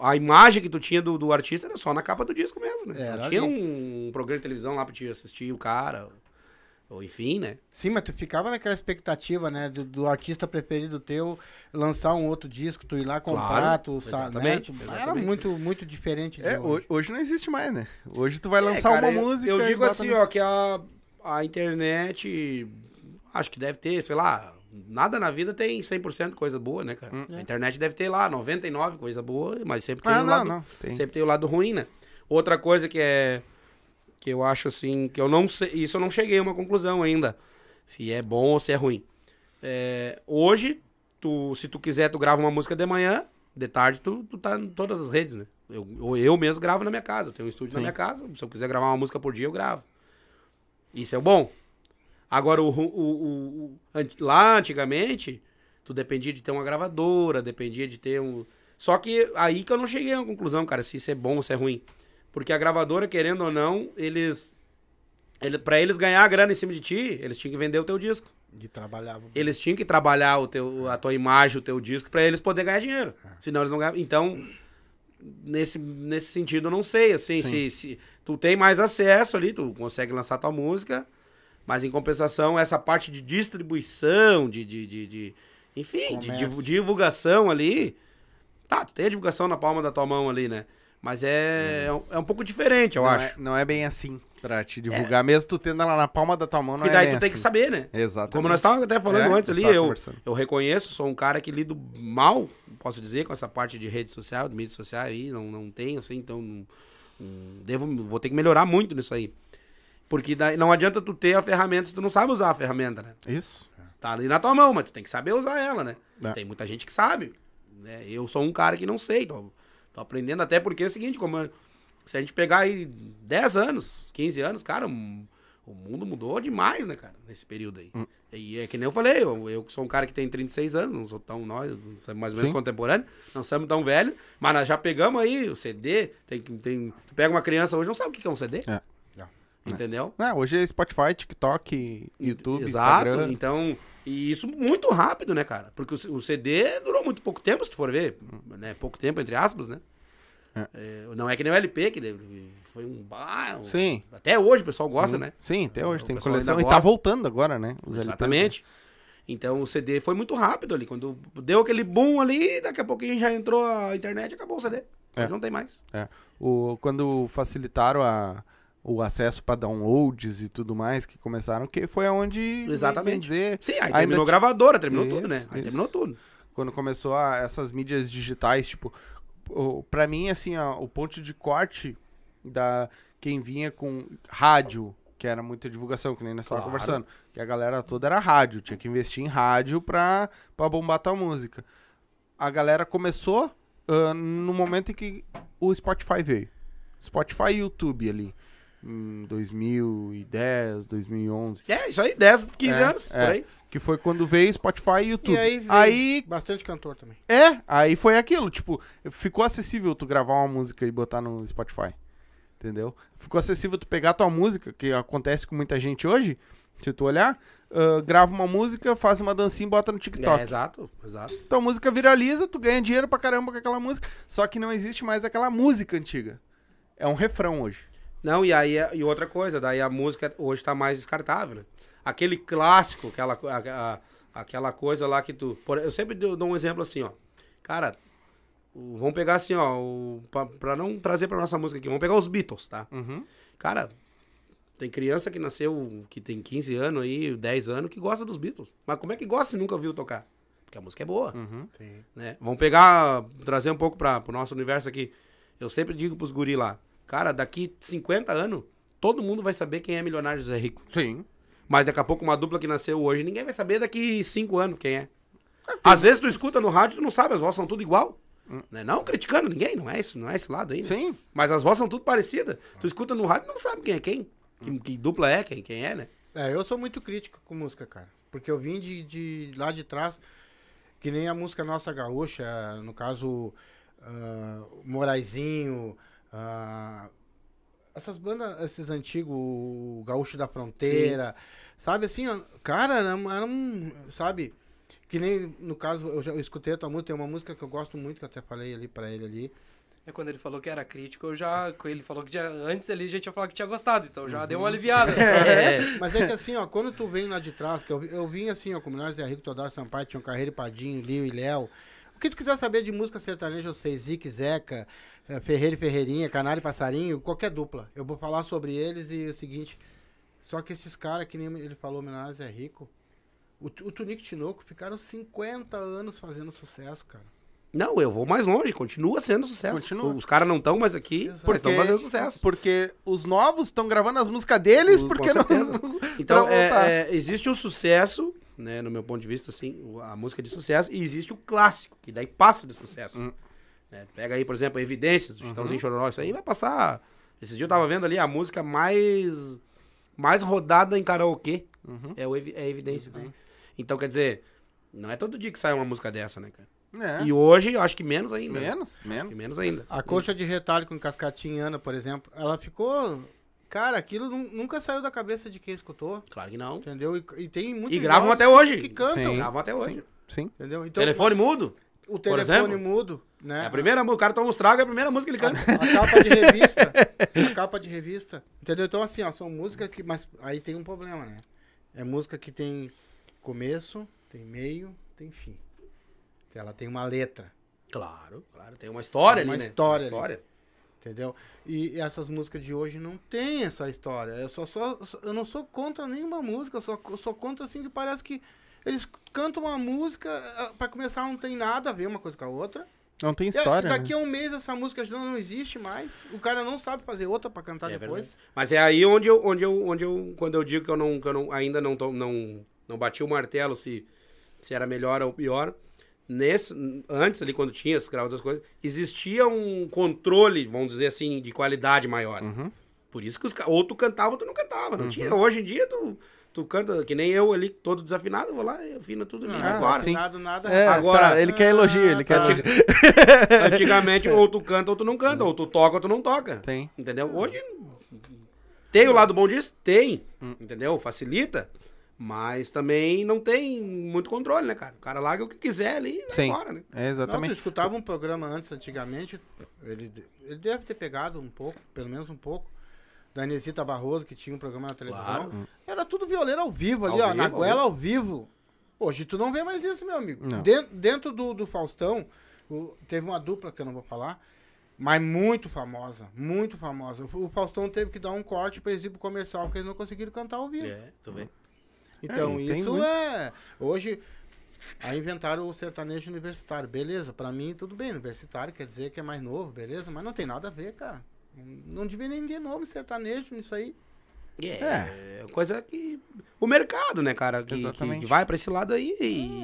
A imagem que tu tinha do, do artista era só na capa do disco mesmo, né? Era Não tinha ali. um, programa de televisão lá pra te assistir o cara. Ou enfim, né? Sim, mas tu ficava naquela expectativa, né? Do, do artista preferido teu lançar um outro disco, tu ir lá comprar, Claro, tu sabe, né? exatamente, Era exatamente. muito, muito diferente de É, hoje. hoje, não existe mais, né? Hoje tu vai É, lançar cara, uma eu- música. Eu digo assim, no- ó, que a, a internet. Acho que deve ter, sei lá. Nada na vida tem 100% coisa boa, né, cara? A internet deve ter lá 99 coisa boa, mas sempre tem Ah, o não, lado, não. Tem. Sempre tem o lado ruim, né? Outra coisa que é. Que eu acho assim. Que eu não sei. Isso eu não cheguei a uma conclusão ainda. Se é bom ou se é ruim. É, hoje, tu, se tu quiser, tu grava uma música de manhã, de tarde, tu, tu tá em todas as redes, né? Eu, ou eu mesmo gravo na minha casa. Eu tenho um estúdio na Sim. minha casa. Se eu quiser gravar uma música por dia, eu gravo. Isso é o bom. Agora, o, o, o- lá antigamente, tu dependia de ter uma gravadora, dependia de ter um. Só que aí que eu não cheguei a uma conclusão, cara, se isso é bom ou se é ruim. Porque a gravadora, querendo ou não, eles. Ele, pra eles ganhar a grana em cima de ti, eles tinham que vender o teu disco. De trabalhar. Eles tinham que trabalhar o teu, a tua imagem, o teu disco, pra eles poderem ganhar dinheiro. Senão eles não ganham. Então, nesse, nesse sentido, eu não sei, assim, se, se tu tem mais acesso ali, tu consegue lançar tua música, mas em compensação, essa parte de distribuição, de, de, de, de- enfim, de Comércio. divu- divulgação ali, tá, tu tem a divulgação na palma da tua mão ali, né? Mas é, é, um, é um pouco diferente, eu não, acho. É, não é bem assim pra te divulgar. Mesmo tu tendo ela na palma da tua mão, não é daí tu tem assim. que saber, né? Exatamente. Como nós estávamos até falando É, antes ali, eu, eu reconheço, sou um cara que lido mal, posso dizer, com essa parte de rede social, de mídia social aí, não, não tenho, assim, então não- não- devo, vou ter que melhorar muito nisso aí. Porque daí não adianta tu ter a ferramenta se tu não sabe usar a ferramenta, né? Isso. Tá ali na tua mão, mas tu tem que saber usar ela, né? É. Tem muita gente que sabe. Né? Eu sou um cara que não sei, tô, tô aprendendo até porque é o seguinte, como eu- se a gente pegar aí 10 anos, 15 anos, cara, um- o mundo mudou demais, né, cara, nesse período aí. Hum. E é que nem eu falei, eu, eu sou um cara que tem 36 anos, não sou tão nós, não somos mais ou menos Sim. contemporâneos, não somos tão velhos, mas nós já pegamos aí o CD, tem, tem, tu pega uma criança hoje, não sabe o que é um CD. É. Entendeu? É, hoje é Spotify, TikTok, YouTube, Exato. Instagram. Então, e isso muito rápido, né, cara? Porque o CD durou muito pouco tempo, se tu for ver. Né? Pouco tempo, entre aspas, né? É. É, não é que nem o LP, que foi um. ah, um- Sim. Até hoje o pessoal gosta, né? Sim, até hoje O tem coleção. E tá voltando agora, né? Os LPs, né? Exatamente. Então o CD foi muito rápido ali. Quando deu aquele boom ali, daqui a pouquinho já entrou a internet e acabou o CD. É. Não tem mais. É. O, quando facilitaram a, o acesso para downloads e tudo mais, que começaram, que foi aonde. Exatamente. dizer, Sim, aí terminou gravadora, terminou Isso, tudo, né? Aí isso. terminou tudo. quando começou a, essas mídias digitais, tipo, pra mim, assim, ó, o ponto de corte da quem vinha com rádio, que era muita divulgação, que nem nós estávamos Claro. conversando, que a galera toda era rádio, tinha que investir em rádio pra, pra bombar tua música. A galera começou ah, no momento em que o Spotify veio. Spotify e YouTube ali, em 2010, 2011. É, isso aí, 10, 15 É, anos, é. por aí. Que foi quando veio Spotify e YouTube. E aí, aí bastante cantor também. é, aí foi aquilo, tipo, ficou acessível tu gravar uma música e botar no Spotify. Entendeu? Ficou acessível tu pegar tua música, que acontece com muita gente hoje, se tu olhar, ah, grava uma música, faz uma dancinha e bota no TikTok. É, exato, exato. Então a música viraliza, tu ganha dinheiro pra caramba com aquela música, só que não existe mais aquela música antiga. É um refrão hoje. Não, e aí e outra coisa, daí a música hoje tá mais descartável, né? Aquele clássico, aquela, a- a- aquela coisa lá que tu. por- eu sempre dou, dou um exemplo assim, ó. Cara, vamos pegar assim, ó, o, pra, pra não trazer pra nossa música aqui, vamos pegar os Beatles, tá? Uhum. Cara, tem criança que nasceu, que tem 15 anos aí, 10 anos, que gosta dos Beatles. Mas como é que gosta se nunca viu tocar? Porque a música é boa, Uhum. Sim. né? Vamos pegar, trazer um pouco para pro nosso universo aqui. Eu sempre digo pros guri lá, cara, daqui 50 anos, todo mundo vai saber quem é Milionário José Rico. Sim. Mas daqui a pouco uma dupla que nasceu hoje, ninguém vai saber daqui 5 anos quem é. Às vezes tu escuta no rádio, tu não sabe, as vozes são tudo igual. Né? Não criticando ninguém, não é isso, não é esse lado aí. né? Sim. Mas as vozes são tudo parecidas. Tu escuta no rádio e não sabe quem é quem. Que, que dupla é, quem, quem é, né? É, eu sou muito crítico com música, cara. Porque eu vim de, de lá de trás, que nem a música nossa gaúcha, no caso, ah, Moraizinho, ah, essas bandas, esses antigos, o Gaúcho da Fronteira, sabe assim, cara, era, um- era um, sabe, que nem, no caso, eu já eu escutei a tua música, tem uma música que eu gosto muito, que eu até falei ali pra ele ali, É quando ele falou que era crítico, eu já. Quando ele falou que já, antes ele já tinha falado que tinha gostado, então já deu uma aliviada. <laughs> É. <laughs> Mas é que assim, ó, quando tu vem lá de trás, que eu, eu vim assim, ó, com Milhares Zé Rico, Teodoro Sampaio, Tião Carreiro e Padinho, Lio e Léo. Que tu quiser saber de música sertaneja, eu sei, Zique, Zeca, eh, Ferreira e Ferreirinha, Canário e Passarinho, qualquer dupla. Eu vou falar sobre eles e o seguinte, só que esses caras, que nem ele falou, Milhares Zé Rico, o, o Tunico Tinoco ficaram 50 anos fazendo sucesso, cara. Não, eu vou mais longe, continua sendo sucesso. Continua. Os caras não estão mais aqui, Exato. porque estão fazendo sucesso. Porque os novos estão gravando as músicas deles, Com porque não. certeza. <laughs> Então, pra voltar. é, é, existe o sucesso, né, no meu ponto de vista, assim, a música de sucesso, e existe o clássico, que daí passa de sucesso. Hum. Né, pega aí, por exemplo, Evidências, do Uhum. Chitãozinho Chororó, isso aí vai passar... Esse dia eu tava vendo ali a música mais, mais rodada em karaokê, Uhum. é, o é Evidências. Então, quer dizer, não é todo dia que sai uma música dessa, né, cara? É. E hoje, eu acho que menos ainda. né? Menos, menos. que menos ainda. A coxa de retalho com cascatinha Ana, por exemplo, ela ficou... Cara, aquilo nu- nunca saiu da cabeça de quem escutou. Claro que não. Entendeu? E, e tem muitos E gravam até que- hoje. Que cantam. Sim. Gravam até hoje. Sim. Entendeu? Então, Telefone mudo? o por telefone exemplo? mudo, né? É a primeira música. O cara toma uns tragos, é a primeira música que ele canta. A capa de <laughs> revista. a capa de revista. Entendeu? Então, assim, ó, são músicas que. Mas aí tem um problema, né? É música que tem começo, tem meio, tem fim. Ela tem uma letra. Claro, claro. Tem uma história Tem uma ali, né? história Uma história. Entendeu? E essas músicas de hoje não tem essa história. Eu só, só eu não sou contra nenhuma música, eu só eu sou contra assim que parece que eles cantam uma música, ah, pra começar não tem nada a ver uma coisa com a outra. Não tem E história. daqui né? a um mês essa música já não existe mais. O cara não sabe fazer outra pra cantar É depois. verdade. Mas é aí onde eu, onde eu, onde eu, quando eu digo que eu não, que eu não ainda não, tô, não, não bati o martelo se, se era melhor ou pior. Nesse, antes ali, quando tinha as gravadoras coisas, existia um controle, vamos dizer assim, de qualidade maior. Uhum. Por isso que os ou tu cantava ou tu não cantava. Não tinha. Hoje em dia tu, tu canta, que nem eu ali, todo desafinado, vou lá e afino tudo ali. Não, Ah, agora. sim. nada, nada. É, Agora- tá, ele quer elogio, ele quer. tá. dizer- Antigamente, <laughs> ou tu canta ou tu não canta, ou tu toca ou tu não toca. Tem. Entendeu? Hoje tem o lado bom disso? Tem. Entendeu? Facilita. Mas também não tem muito controle, né, cara? O cara larga o que quiser ali e vai embora, né? É, Não, tu exatamente. escutava um programa antes, antigamente, ele, ele deve ter pegado um pouco, pelo menos um pouco, da Inesita Barroso, que tinha um programa na televisão. Claro. Era tudo violeiro ao vivo ali, Ao ó, na vivo, ao goela ao vivo. Hoje tu não vê mais isso, meu amigo. Não. Den- dentro do, do Faustão, o- teve uma dupla que eu não vou falar, mas muito famosa, muito famosa. O Faustão teve que dar um corte pra eles ir pro comercial, porque eles não conseguiram cantar ao vivo. É, tu vê. Então, É, isso muito. é. Hoje, aí inventaram o sertanejo universitário. Beleza, pra mim tudo bem. Universitário quer dizer que é mais novo, beleza? Mas não tem nada a ver, cara. Não devia nem ter nome sertanejo nisso aí. É, coisa que. O mercado, né, cara? Que, que, que vai pra esse lado aí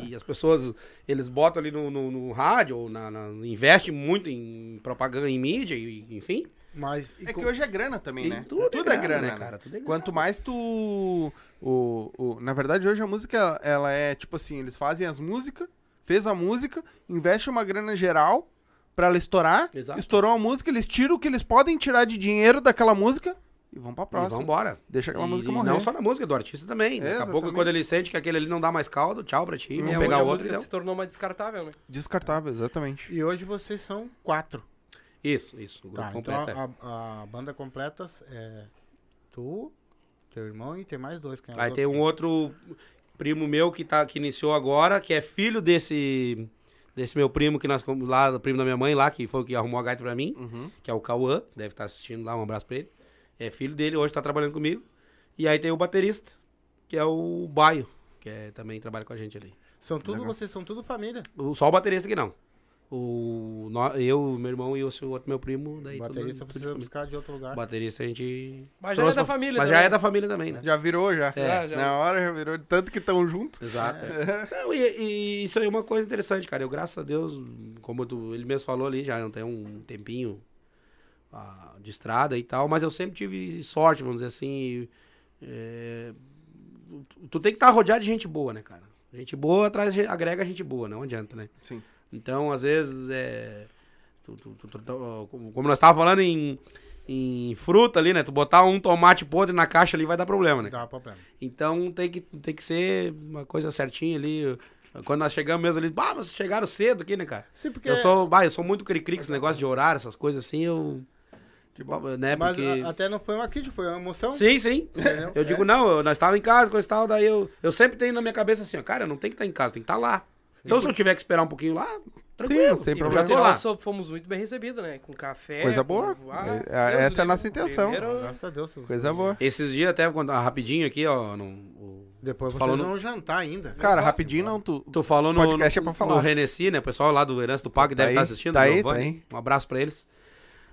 e as pessoas, eles botam ali no, no, no rádio, ou na, na, investem muito em propaganda, em mídia, e, enfim. Mas. É co- que hoje é grana também, E né? tudo é grana, né, né? cara? Tudo é Quanto mais tu. O, o, na verdade, hoje a música, ela é tipo assim: eles fazem as músicas, fez a música, investe uma grana geral pra ela estourar. Exato. Estourou a música, eles tiram o que eles podem tirar de dinheiro daquela música e vão pra E próxima. vambora. Deixa aquela E música morrer. não só na música, do artista também. Daqui a pouco, quando ele sente que aquele ali não dá mais caldo, tchau pra ti, E vamos é pegar onde a outro. música entendeu? se tornou mais descartável, né? Descartável, exatamente. E hoje vocês são quatro. Isso, isso. O grupo Tá, então completo. é. a, a- banda completa é tu, teu irmão e tem mais dois. Quem é Aí tem um outro primo meu que, tá, que iniciou agora, que é filho desse, desse meu primo que nós lá, primo da minha mãe lá, que foi o que arrumou a gaita pra mim, Uhum. que é o Cauã, deve estar assistindo lá, um abraço pra ele. É filho dele, hoje tá trabalhando comigo. E aí tem o baterista, que é o Baio, que é, também trabalha com a gente ali. São tudo, vocês são tudo família. O, só o baterista que não. O, eu, meu irmão e o seu outro meu primo, daí tudo- baterista tudo precisa família. buscar de outro lugar. Baterista a gente. Mas já é da pra- família Mas já também. é da família também, né? Já virou, já. É, já. Na hora já virou. Tanto que estão juntos. Exato. <laughs> Não, e, e isso aí é uma coisa interessante, cara. Eu, graças a Deus, como tu- ele mesmo falou ali, já não tem um tempinho ah, de estrada e tal, mas eu sempre tive sorte, vamos dizer assim. é, tu- tem que estar rodeado de gente boa, né, cara? Gente boa atrás de- agrega gente boa, não adianta, né? Sim. Então, às vezes, é. tu- tu- tu- tu- tu- como nós estávamos falando em, em fruta ali, né? Tu botar um tomate podre na caixa ali vai dar problema, né? Dá problema. Então tem que, tem que ser uma coisa certinha ali. Quando nós chegamos mesmo ali, bah, mas chegaram cedo aqui, né, cara? Sim, porque. Eu sou, bah, eu sou muito cri-cri com esse negócio de horário, essas coisas assim, eu. Né, Mas porque... a- até não foi uma crítica, foi uma emoção. Sim, sim. Entendeu? Eu digo, não, eu- nós estávamos em casa, coisa e tal, daí eu, eu sempre tenho na minha cabeça assim, ó, cara, não tenho que estar em casa, tem que estar lá. Então se eu tiver que esperar um pouquinho lá, tranquilo. sem eu problema. já so- fomos muito bem recebidos, né? Com café. Coisa com- boa. Ah, É- Deus essa é a livre. nossa intenção. Primeiro- Graças a Deus. Coisa boa. Esses dias até, ah, rapidinho aqui, ó, no, o- Depois vocês Falando- vão jantar ainda. Cara, rapidinho não, tu. Tu falou no, Podcast é no, pra falar. no Renesci, né? O pessoal lá do Herança do Pago Tá deve aí, estar assistindo. tá o aí, tá aí. Um abraço pra eles.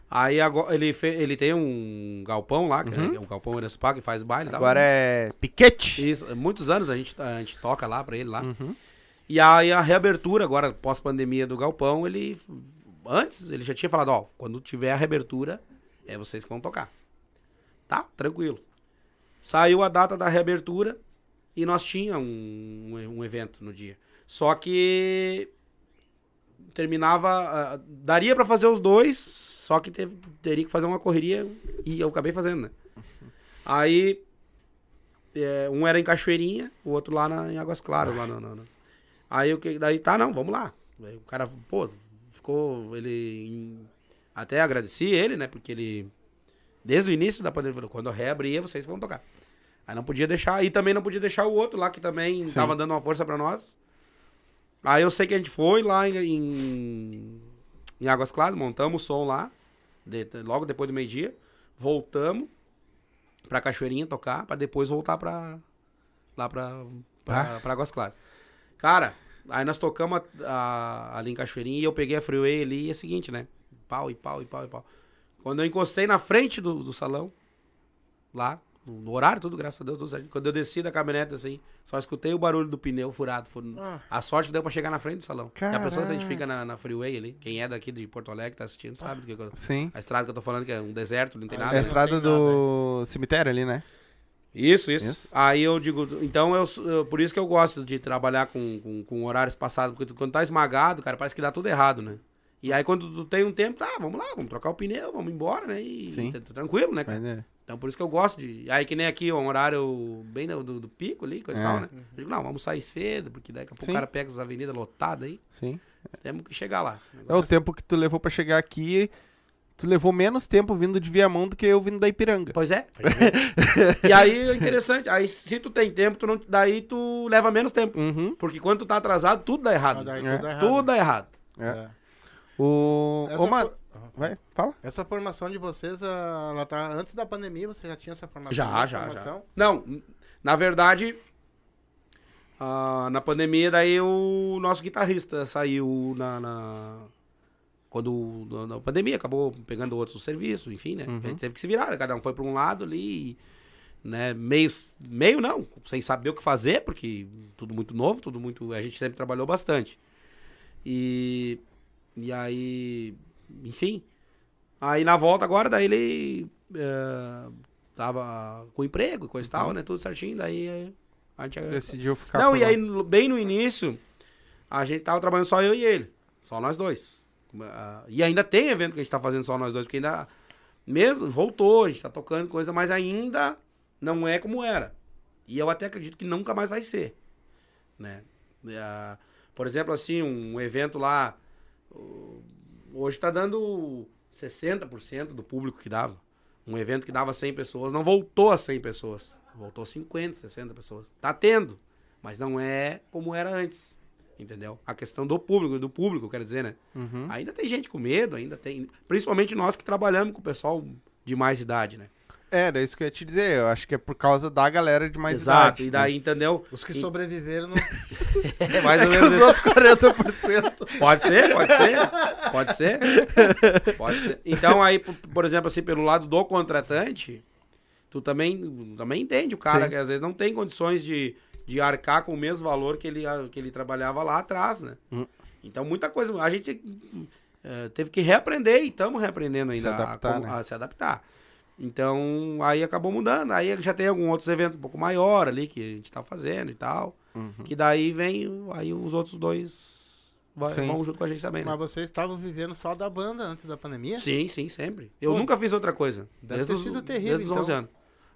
Aí agora ele, fe, ele tem um galpão lá, que é o galpão Herança do Pago, e faz baile. Uhum. Agora é piquete. Isso, muitos anos a gente, a gente toca lá pra ele lá. Uhum. E aí a reabertura, agora pós-pandemia do galpão, ele. Antes, ele já tinha falado, ó, quando tiver a reabertura, é vocês que vão tocar. Tá? Tranquilo. Saiu a data da reabertura e nós tinha um, um, evento no dia. Só que terminava. ah, daria pra fazer os dois, só que teve- teria que fazer uma correria e eu acabei fazendo, né? Aí. é, um era em Cachoeirinha, o outro lá na, em Águas Claras, lá no, no- no- Aí o que. Daí tá, não, vamos lá. Aí o cara, pô, ficou. Ele. até agradeci ele, né? Porque ele. Desde o início da pandemia, falou, quando eu reabrir, vocês vão tocar. Aí não podia deixar. E também não podia deixar o outro lá, que também Sim. tava dando uma força pra nós. Aí eu sei que a gente foi lá em, em, em Águas Claras, montamos o som lá, de- logo depois do meio-dia. Voltamos pra Cachoeirinha tocar, pra depois voltar pra. lá pra, pra, pra Águas Claras. Cara, aí nós tocamos a- a- ali em Cachoeirinha e eu peguei a freeway ali e é o seguinte, né? Pau e pau e pau e pau. Quando eu encostei na frente do, do salão, lá, no, horário, tudo, graças a Deus, tudo certo. Quando eu desci da caminhonete, assim, só escutei o barulho do pneu furado. Foi Ah. A sorte que deu pra chegar na frente do salão. E a pessoa se a gente fica na, na freeway ali. Quem é daqui de Porto Alegre, tá assistindo, sabe do que eu- Sim. a estrada que eu tô falando, que é um deserto, não tem nada. É a né? estrada tem do cemitério ali, né? Isso, isso, Isso. Aí eu digo, então eu, eu- por isso que eu gosto de trabalhar com, com, com horários passados, porque tu- quando tá esmagado, cara, parece que dá tudo errado, né? E aí quando tu tem um tempo, tá, vamos lá, vamos trocar o pneu, vamos embora, né? E Sim. tá- tá tranquilo, né, cara? Mas, é. Então por isso que eu gosto de. Aí que nem aqui, um horário bem do, do, pico ali, coisa e É. tal, né? Eu digo, não, vamos sair cedo, porque daqui a pouco Sim. o cara pega as avenidas lotadas aí, Sim. temos que chegar lá. É o tempo que tu levou pra chegar aqui. Tu levou menos tempo vindo de Viamão do que eu vindo da Ipiranga. Pois é. <laughs> e aí é interessante. Aí se tu tem tempo, tu não, daí tu leva menos tempo. Uhum. Porque quando tu tá atrasado, tudo dá Ah, errado. daí É. tudo errado. Tudo dá errado. É. É. O. Essa Ô, mano. for- Aham. Vai, fala. Essa formação de vocês, ah, ela tá antes da pandemia, você já tinha essa formação? Já, já, já. formação? Não, n- na verdade, ah, na pandemia, daí o nosso guitarrista saiu na. na- quando na, pandemia acabou pegando outros serviços, enfim, né? A gente teve que se virar, cada um foi para um lado ali, né? Meio, meio não, sem saber o que fazer, porque tudo muito novo, tudo muito. A gente sempre trabalhou bastante. E. E aí. Enfim. Aí na volta agora, daí ele. eh, tava com emprego e coisa e tal, né? Tudo certinho, daí eh, a gente. Decidiu ficar. Não, e lá. aí, bem no início, a gente tava trabalhando só eu e ele. Só nós dois. E ainda tem evento que a gente tá fazendo só nós dois, porque ainda. Mesmo, voltou, a gente tá tocando coisa, mas ainda não é como era. E eu até acredito que nunca mais vai ser. Né? Por exemplo, assim, um evento lá. Hoje tá dando 60% do público que dava. Um evento que dava 100 pessoas, não voltou a 100 pessoas. Voltou 50, 60 pessoas. Tá tendo, mas não é como era antes. Entendeu? A questão do público, do público, quero dizer, né? Uhum. Ainda tem gente com medo, ainda tem. Principalmente nós que trabalhamos com o pessoal de mais idade, né? É, era isso que eu ia te dizer. Eu acho que é por causa da galera de mais Exato. idade. E daí, entendeu? Os que E- sobreviveram não. <laughs> É mais <laughs> ou né? menos Os isso. outros 40%. Pode ser, pode ser. Pode ser. Pode ser. Então, aí, por, por exemplo, assim, pelo lado do contratante, tu também, também entende o cara Sim. que às vezes não tem condições de, de arcar com o mesmo valor que ele, que ele trabalhava lá atrás, né? Hum. Então, muita coisa. A gente eh, teve que reaprender e estamos reaprendendo ainda Se adaptar, a, como- né? a se adaptar. Então, aí acabou mudando. Aí já tem alguns outros eventos um pouco maior ali que a gente tá fazendo e tal. Uhum. Que daí vem, aí os outros dois vai- vão junto com a gente também, né? Mas vocês estavam vivendo só da banda antes da pandemia? Sim, sim, sempre. Eu Pô, nunca fiz outra coisa. deve desde ter os- sido terrível, desde os 11 então. anos.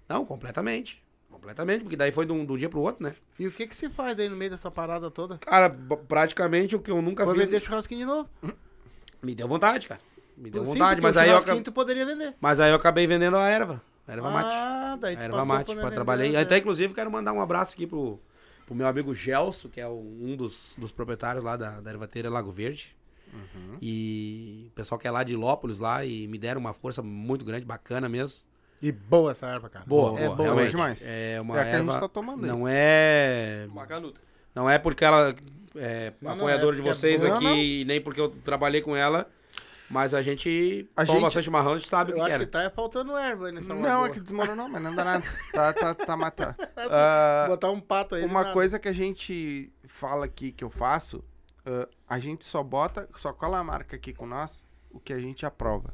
Não, completamente. Completamente, porque daí foi de um, um dia pro outro, né? E o que que se faz daí no meio dessa parada toda? Cara, praticamente o que eu nunca Vou fiz. vender churrasquinho de novo. <clears throat> Me deu vontade, cara. Me deu Sim, vontade, mas aí, eu, acabei, tu poderia vender. mas aí eu acabei vendendo a erva. A erva mate. Ah, daí A tu erva passou mate, pra pra vender trabalhei. a- Até, inclusive, quero mandar um abraço aqui pro, pro meu amigo Gelso, que é o- um dos, dos proprietários lá da, da ervateira Lago Verde. Uhum. E o pessoal que é lá de Lópolis lá e me deram uma força muito grande, bacana mesmo. E boa essa erva, cara. Boa, é boa, boa. realmente. demais. É uma É a que a gente erva. tá tomando aí. Não é. Uma canuta. Não é porque ela é Não, não, apoiadora é de é vocês boa. aqui, Não, não. nem porque eu trabalhei com ela. Mas a gente A toma gente- bastante chimarrão, a gente sabe o Eu que, acho era. que tá faltando erva aí nessa Não, lagoa. é que desmoronou, mas não dá nada. <laughs> Tá, tá, tá matando. <laughs> Ah, Botar um pato aí. uma coisa que a gente fala aqui que eu faço, ah, a gente só bota, só cola a marca aqui com nós, o que a gente aprova.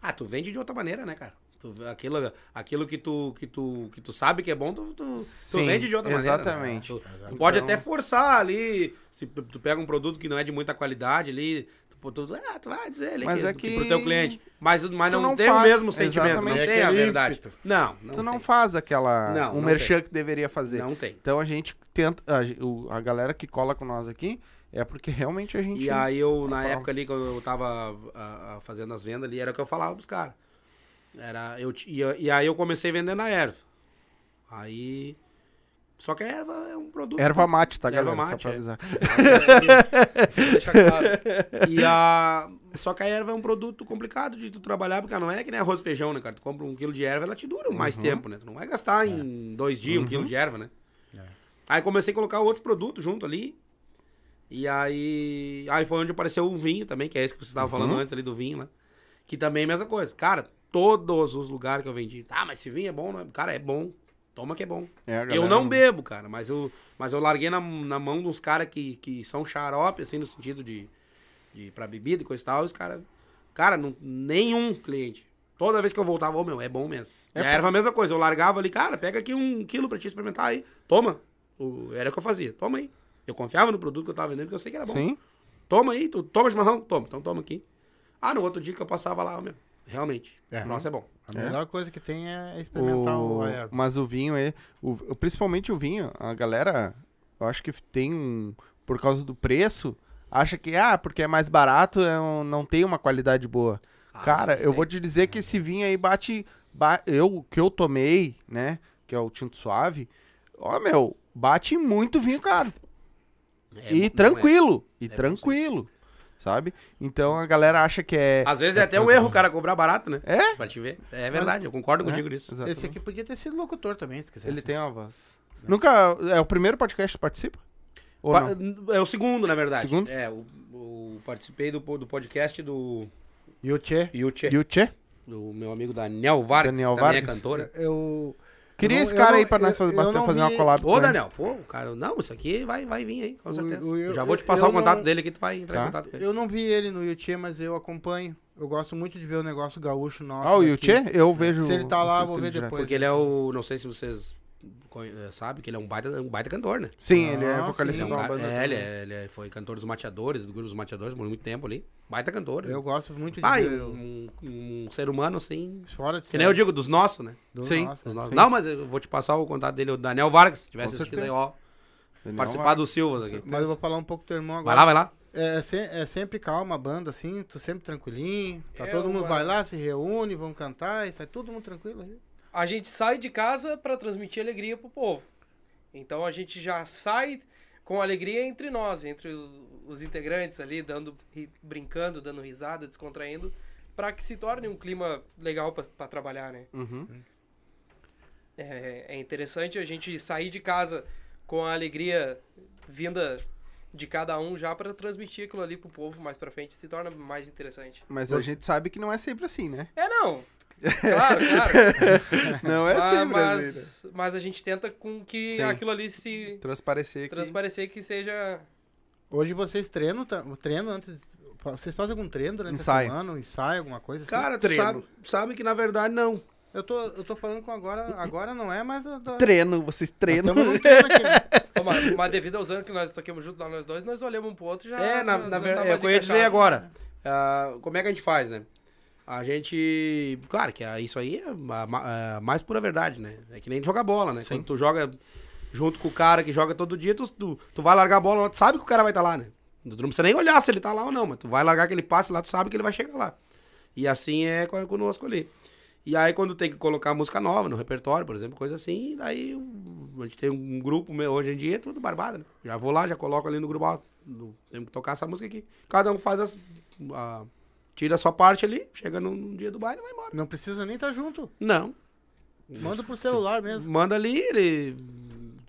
Ah, tu vende de outra maneira, né, cara? Tu, aquilo aquilo que, tu, que, tu, que tu sabe que é bom, tu, tu, tu Sim, vende de outra maneira. né? exatamente. Tu, tu Então- pode até forçar ali. Se tu pega um produto que não é de muita qualidade ali, tu, tu, ah, tu vai dizer ali Mas que, é que que pro teu cliente. Mas, mas tu não, não tem faz, o mesmo sentimento, exatamente. não É tem a aquele verdade. ímpeto. Não, não tu não tem. faz aquela Não, um não merchan que deveria fazer. Não tem. Então a gente tenta, a, a galera que cola com nós aqui é porque realmente a gente E aí eu, na época ali, quando eu tava ah, ah, fazendo as vendas ali, era o que eu falava pros caras. Era, eu, e, e aí eu comecei vendendo a erva. Aí. Só que a erva é um produto. erva mate, tá, Erva galera? mate, Só pra é. avisar. <laughs> Deixa claro. E a. Só que a erva é um produto complicado de tu trabalhar, porque não é que nem arroz e feijão, né, cara? Tu compra um quilo de erva, ela te dura mais Uhum. tempo, né? Tu não vai gastar em dois dias um quilo de erva, né? Aí comecei a colocar outros produtos junto ali. E aí. Aí foi onde apareceu o vinho também, que é esse que você estava falando Uhum. antes ali do vinho, né? Que também é a mesma coisa. Cara, todos os lugares que eu vendi. Ah, mas esse vinho é bom, né? Cara, é bom. Toma que é bom. É, Eu não bebo, cara, mas eu, mas eu larguei na, na mão dos caras que, que são xarope, assim, no sentido de, de pra bebida e coisa e tal, os caras. Cara, não, nenhum cliente. Toda vez que eu voltava, ô meu, é bom mesmo. É e a erva a mesma coisa, eu largava ali, cara, pega aqui um quilo pra te experimentar aí. Toma. O, era o que eu fazia, toma aí. Eu confiava no produto que eu tava vendendo, porque eu sei que era bom. Sim. Toma aí, tu toma chimarrão? Toma, então toma aqui. Ah, no outro dia que eu passava lá, ó, meu, realmente, É. nossa, é bom. A melhor coisa que tem é experimentar o, O-. Mas o vinho é. O, principalmente o vinho, a galera, eu acho que tem um. Por causa do preço, acha que, ah, porque é mais barato, é um- não tem uma qualidade boa. Ah, Cara, eu tem. vou te dizer que esse vinho aí bate. ba- eu, que eu tomei, né? Que é o tinto suave. Ó, meu, bate muito vinho caro. É e não tranquilo. E É bom, tranquilo. Sabe? Então a galera acha que é. Às vezes é até um erro o cara cobrar barato, né? É? Pra te ver. É verdade, eu concordo contigo nisso. Exatamente. Esse aqui podia ter sido locutor também, se quiser. Ele tem uma voz. Nunca. É o primeiro podcast que participa? Ou Pa- não? É o segundo, na verdade. Segundo? É, o, o- participei do, do podcast do E o Tchê? do meu amigo Daniel Vargas, Daniel que também Vargas? é cantora. eu... Queria eu esse não- cara eu aí não- pra nós eu- fazer, eu bater- não fazer uma vi- collab com Ô. Daniel, pô, cara, não, isso aqui vai, vai vir aí, com certeza. o- Já eu- vou te eu- passar eu o contato não- dele que tu vai entrar Tá. em contato com ele. Eu não vi ele no YouTube, mas eu acompanho. Eu gosto muito de ver o negócio gaúcho nosso. Ah, o. Yuchê? Eu vejo. Se ele tá lá, vocês vou ver direto. depois. Porque ele é o, não sei se vocês eh, sabem, que ele é um baita, um baita cantor, né? Sim, ele é Ah, vocalista Ele de é um cara- banda. é, ele, é, ele é- foi cantor dos Mateadores, do grupo dos Mateadores, por muito tempo ali. Baita cantor. Eu gosto muito de ver o- um, um ser humano assim. fora de Que nem eu digo, dos nossos, né? do Sim. nosso. Dos nossos. Sim. Não, mas eu vou te passar o contato dele, o Daniel Vargas. Se tivesse Com assistido aí, ó. Daniel Participar Vargas. do Silvas aqui. Mas eu vou falar um pouco do teu irmão Vai agora. lá, vai lá. É, se- é sempre calma a banda, assim, tu sempre tranquilinho. Tá É todo mundo vai lá, se reúne, vão cantar e sai todo mundo tranquilo aí. A gente sai de casa pra transmitir alegria pro povo. Então a gente já sai com alegria entre nós, entre os integrantes ali, dando, ri- brincando, dando risada, descontraindo, para que se torne um clima legal para trabalhar, né? Uhum. É, é interessante a gente sair de casa com a alegria vinda de cada um já para transmitir aquilo ali pro povo mais pra frente, se torna mais interessante. Mas a gente sabe que não é sempre assim, né? É, não. Claro, claro. <laughs> Não é Ah, sempre assim. né? mas, mas a gente tenta com que Sim. aquilo ali se Transparecer que... transparecer que seja Hoje vocês treinam, tá- treinam antes. Vocês fazem algum treino durante Ensaio. a semana? Um ensaio, alguma coisa assim? Cara, Treino. sabe, sabe que na verdade não. Eu tô, eu tô falando com agora, agora não é, mas. eu tô- Treino, vocês nós treinam. num treino aqui, né? <laughs> Ô, Mas, mas devido aos anos que nós toquemos junto, nós dois, nós olhamos um pro outro já. É, na, na verdade, é eu ia dizer encaixado. agora. Ah, como é que a gente faz, né? A gente. Claro que ah, isso aí é a, a mais pura verdade, né? É que nem jogar bola, né? Quando tu joga junto com o cara que joga todo dia, tu, tu, tu vai largar a bola, tu sabe que o cara vai estar lá, né? Tu não precisa nem olhar se ele tá lá ou não, mas tu vai largar aquele passe lá, tu sabe que ele vai chegar lá. E assim é co- conosco ali. E aí, quando tem que colocar música nova no repertório, por exemplo, coisa assim, daí a gente tem um grupo meu hoje em dia, é tudo barbada, né? Já vou lá, já coloco ali no grupo, ó, temos que tocar essa música aqui. Cada um faz as. a- tira a sua parte ali, chega no, dia do baile e vai embora. Não precisa nem estar junto. Não. Manda pro celular mesmo. Manda ali, ele.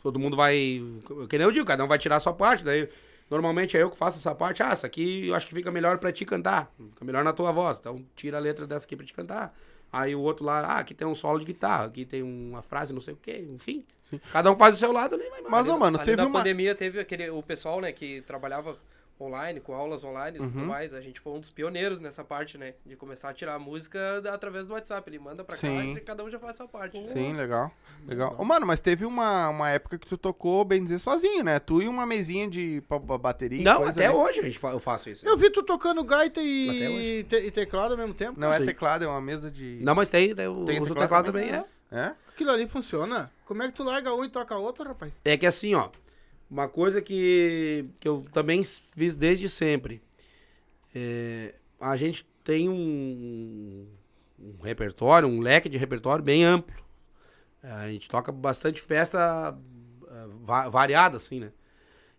Todo mundo vai. Que nem eu digo, cada um vai tirar a sua parte. Daí, normalmente é eu que faço essa parte. Ah, essa aqui eu acho que fica melhor pra ti cantar. Fica melhor na tua voz. Então tira a letra dessa aqui pra te cantar. Aí o outro lá, ah, aqui tem um solo de guitarra, aqui tem uma frase, não sei o quê, enfim. Cada um faz o seu lado ali, vai embora. Mas, mano, Ali teve na uma... pandemia teve aquele o pessoal, né, que trabalhava online, com aulas online e Uhum. tudo mais. A gente foi um dos pioneiros nessa parte, né, de começar a tirar a música através do WhatsApp. Ele manda pra cá Sim. e cada um já faz a sua parte. Sim, legal. Legal. Ô, mano, mas teve uma, uma época que tu tocou, bem dizer, sozinho, né? Tu e uma mesinha de bateria Não, coisa, até né? hoje a gente fa- eu faço isso. Eu vi tu tocando gaita e, te- e teclado ao mesmo tempo. Não é Sim. teclado, é uma mesa de... Não, mas tem, tem o Tem uso do teclado teclado também? também, é. É? Aquilo ali funciona. Como é que tu larga um e toca outro, rapaz? É que assim, ó, uma coisa que, que eu também fiz desde sempre. é, a gente tem um, um repertório, um leque de repertório bem amplo. A gente toca bastante festa ah, va- variada, assim, né?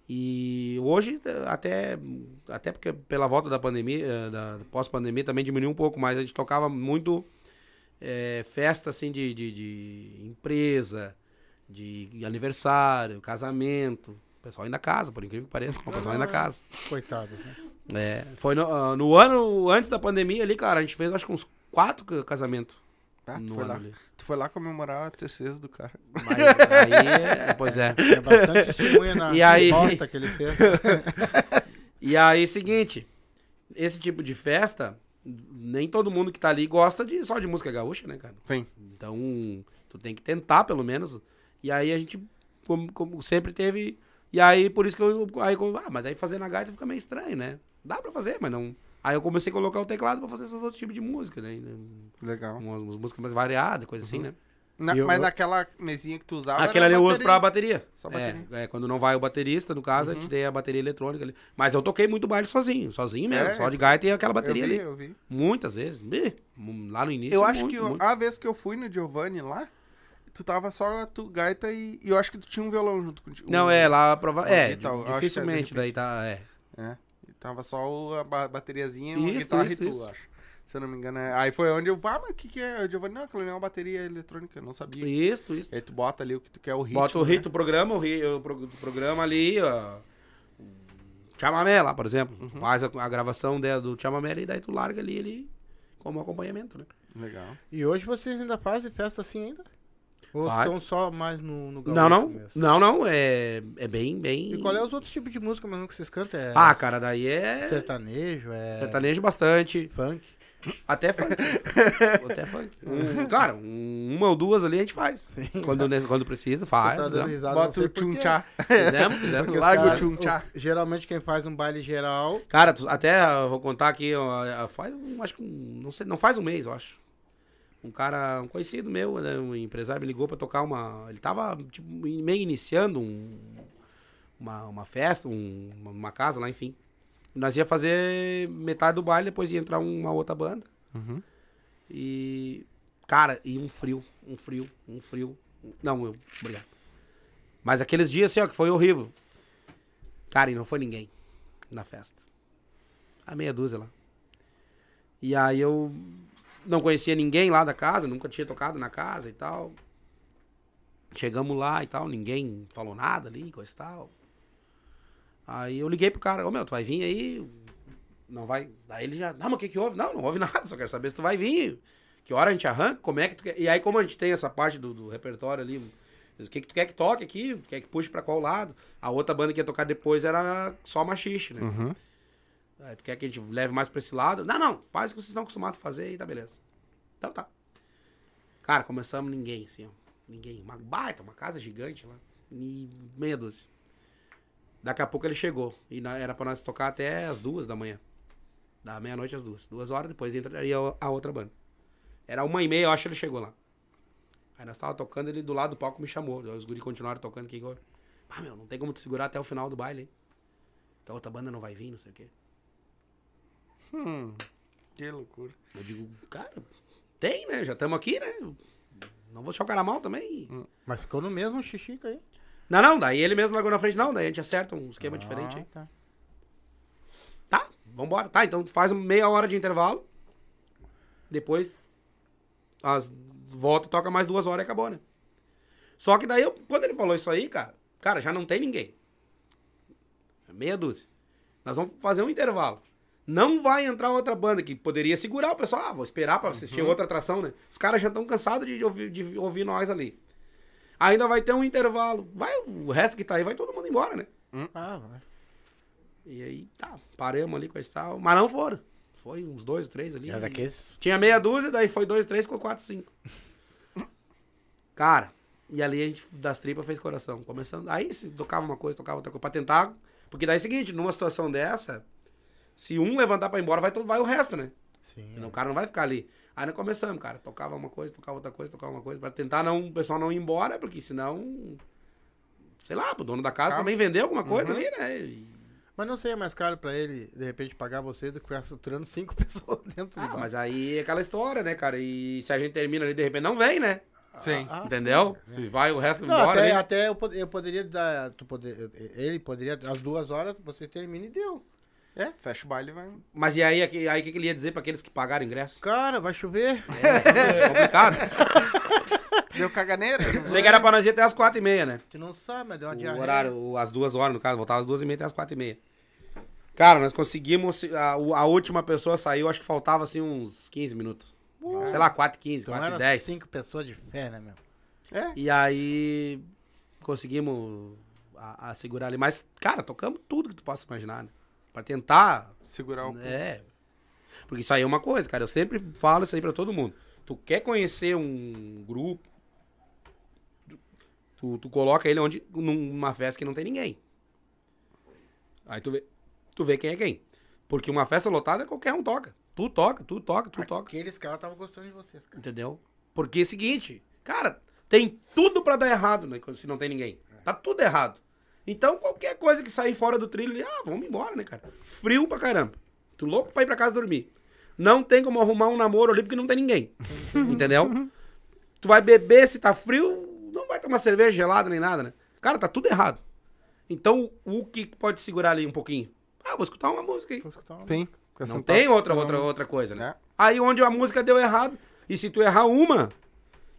E hoje, até, até porque pela volta da pandemia, eh, da pós-pandemia, também diminuiu um pouco, mas a gente tocava muito eh, festa, assim, de, de, de empresa, de aniversário, casamento. Pessoal ainda casa, por incrível que pareça, o pessoal ainda casa. Coitados, né? É, foi no, ah, no ano antes da pandemia ali, cara, a gente fez acho que uns quatro ca- casamentos Ah, tu, foi lá, ali. tu foi lá comemorar a terceira do cara. Mas aí, é- pois é. <laughs> É bastante testemunha na E aí? bosta que ele fez. <laughs> E aí, seguinte, esse tipo de festa, nem todo mundo que tá ali gosta de só de música gaúcha, né, cara? Sim. Então, tu tem que tentar, pelo menos. E aí a gente, como, como sempre teve. E aí, por isso que eu. Aí, eu- ah, mas aí fazer na gaita fica meio estranho, né? Dá pra fazer, mas não. Aí eu comecei a colocar o teclado pra fazer esses outros tipos de música, né? Legal. Umas, umas músicas mais variadas, coisa assim, né? Na- eu- mas eu- naquela mesinha que tu usava. Aquela ali eu uso pra bateria. Só É, bateria. é, quando não vai o baterista, no caso, a gente tem a bateria eletrônica ali. Mas eu toquei muito baile sozinho, sozinho mesmo. É? Só de gaita e aquela Eu bateria vi, ali. eu vi. Muitas vezes. Lá no início. Eu acho muito, que eu- muito. a vez que eu fui no Giovanni lá, tu tava só tu gaita e, e eu acho que tu tinha um violão junto contigo. Não, é, lá prova... É, Alguém eu acho que é, dificilmente repente. daí tá. É. É. E tava só a ba- bateriazinha e uma Isso, guitarra isso, e tu, isso. acho. Se eu não me engano. é. Aí foi onde eu, ah, mas o que que é? O Giovanni, não, aquilo é uma bateria eletrônica, eu não sabia. Isso, isso. Aí tu bota ali o que tu quer, o ritmo. Bota o né? ritmo, programa, o, ri- o pro- o programa ali, ó. Chamamé lá, por exemplo. Uhum. Faz a, a gravação dela do chamamé e daí tu larga ali ele como acompanhamento, né? Legal. E hoje vocês ainda fazem festa assim ainda? Ou Faz. estão só mais no, no gaúcho Não, não. mesmo? Não, não. É, é bem, bem. E qual é os outros tipos de música mesmo que vocês cantam? É Ah, cara, daí é. sertanejo, é Sertanejo bastante. funk? Até funk. <laughs> Até funk. Um, claro, um- uma ou duas ali a gente faz. Quando, ne- quando precisa, faz. Tá dando fizemos. risada, Bota o tchum-tchá. Fizemos, fizemos. Larga o tchum-tchá. Geralmente quem faz um baile geral Cara, tu- até eu vou contar aqui, ó, faz um, acho que um, não sei, não faz um mês, eu acho. Um cara, um conhecido meu, né, um empresário me ligou pra tocar uma, ele tava tipo, meio iniciando um, uma, uma festa, um- uma, uma casa lá, enfim. Nós ia fazer metade do baile, depois ia entrar uma outra banda. Uhum. E, cara, e um frio, um frio, um frio. Não, eu, obrigado. Mas aqueles dias, assim, ó, que foi horrível. Cara, e não foi ninguém na festa. A meia dúzia lá. E aí eu não conhecia ninguém lá da casa, nunca tinha tocado na casa e tal. Chegamos lá e tal, ninguém falou nada ali, coisa e tal. Aí eu liguei pro cara, ô meu, tu vai vir aí? Não vai. Daí ele já, não, mas o que que houve? Não, não houve <laughs> nada, só quero saber se tu vai vir. Que hora a gente arranca, como é que tu quer. E aí, como a gente tem essa parte do, do repertório ali, o que que tu quer que toque aqui? Tu quer que puxe pra qual lado? A outra banda que ia tocar depois era só machixe, né? Uhum. Aí, tu quer que a gente leve mais pra esse lado? Não, não, faz o que vocês estão acostumados a fazer e tá beleza. Então tá. Cara, começamos ninguém, assim, ó. Ninguém. Uma baita, uma casa gigante lá. E meia dúzia. Daqui a pouco ele chegou. E na- era pra nós tocar até as duas da manhã. Da meia-noite às duas. Duas horas depois entraria a- outra banda. Era uma e meia, eu acho que ele chegou lá. Aí nós tava tocando, ele do lado do palco me chamou. Os guri continuaram tocando. Igual. Ah, meu, não tem como te segurar até o final do baile, hein? Então outra banda não vai vir, não sei o quê. Hum, que loucura. Eu digo, cara, tem, né? Já estamos aqui, né? Não vou deixar o cara mal também. Mas ficou no mesmo xixica aí. Não, não, daí ele mesmo largou na frente, não, daí a gente acerta um esquema diferente aí. Ah, tá. Tá, vambora. Tá, então tu faz meia hora de intervalo. Depois as volta e toca mais duas horas e acabou, né? Só que daí, eu, quando ele falou isso aí, cara, cara, já não tem ninguém. Meia dúzia. Nós vamos fazer um intervalo. Não vai entrar outra banda que poderia segurar o pessoal. Ah, vou esperar pra assistir outra atração, né? Os caras já estão cansados de ouvir, de ouvir nós ali. Ainda vai ter um intervalo. Vai, o resto que tá aí vai todo mundo embora, né? Ah, vai. E aí, tá, paramos ali com esse tal. Mas não foram. Foi uns dois, três ali. Era daqueles. Tinha meia dúzia, daí foi dois, três, ficou quatro, cinco. <laughs> Cara, e ali a gente das tripas fez coração. Começando. Aí se tocava uma coisa, tocava outra coisa. Pra tentar. Porque daí é o seguinte, numa situação dessa, se um levantar pra ir embora, vai, todo, vai o resto, né? Sim. O cara não vai ficar ali. Aí nós começamos, cara. Tocava uma coisa, tocava outra coisa, tocava uma coisa. Pra tentar não, o pessoal não ir embora, porque senão. Sei lá, pro dono da casa também vender alguma coisa ali, né? E- Mas não seria mais caro pra ele, de repente, pagar você do que ficar saturando cinco <laughs> pessoas dentro do Ah, bar. mas aí é aquela história, né, cara? E se a gente termina ali, de repente, não vem, né? Sim. Ah, Entendeu? sim. Se vai o resto Não, embora. até, ali- até eu, pod- eu poderia dar. Tu poder, ele poderia, às duas horas, vocês terminam e deu. É, fecha o baile e vai. Mas e aí, aqui- aí o que, que ele ia dizer pra aqueles que pagaram ingresso? Cara, vai chover. É complicado. <laughs> Deu caganeira? Sei que era pra nós ir até as quatro e meia, né? Tu não sabe, mas deu uma O diarreia. horário, o- as duas horas, no caso, voltava às duas e meia até as quatro e meia. Cara, nós conseguimos. A, a última pessoa saiu, acho que faltava assim uns 15 minutos. Sei lá, 4 e 15, Então 4 e era 10. cinco pessoas de fé, né, meu? É. E aí conseguimos a, a segurar ali. Mas, cara, tocamos tudo que tu possa imaginar, né? Pra tentar. Segurar o. É. Porque isso aí é uma coisa, cara. Eu sempre falo isso aí pra todo mundo. Tu quer conhecer um grupo, tu, tu coloca ele onde, numa festa que não tem ninguém. Aí tu vê, tu vê quem é quem. Porque uma festa lotada, qualquer um toca. Tu toca, tu toca, tu toca. Aqueles caras estavam gostando de vocês, cara. Entendeu? Porque é o seguinte, cara, tem tudo pra dar errado, né? Se não tem ninguém. Tá tudo errado. Então, qualquer coisa que sair fora do trilho, ah, vamos embora, né, cara? Frio pra caramba. Tu louco pra ir pra casa dormir. Não tem como arrumar um namoro ali porque não tem ninguém. <laughs> Entendeu? Tu vai beber, se tá frio, não vai tomar cerveja gelada nem nada, né? Cara, tá tudo errado. Então, o que pode segurar ali um pouquinho? Ah, vou escutar uma música aí. Vou escutar uma Tem. Não tem outra, outra, outra coisa, né? É. Aí onde a música deu errado, e se tu errar uma,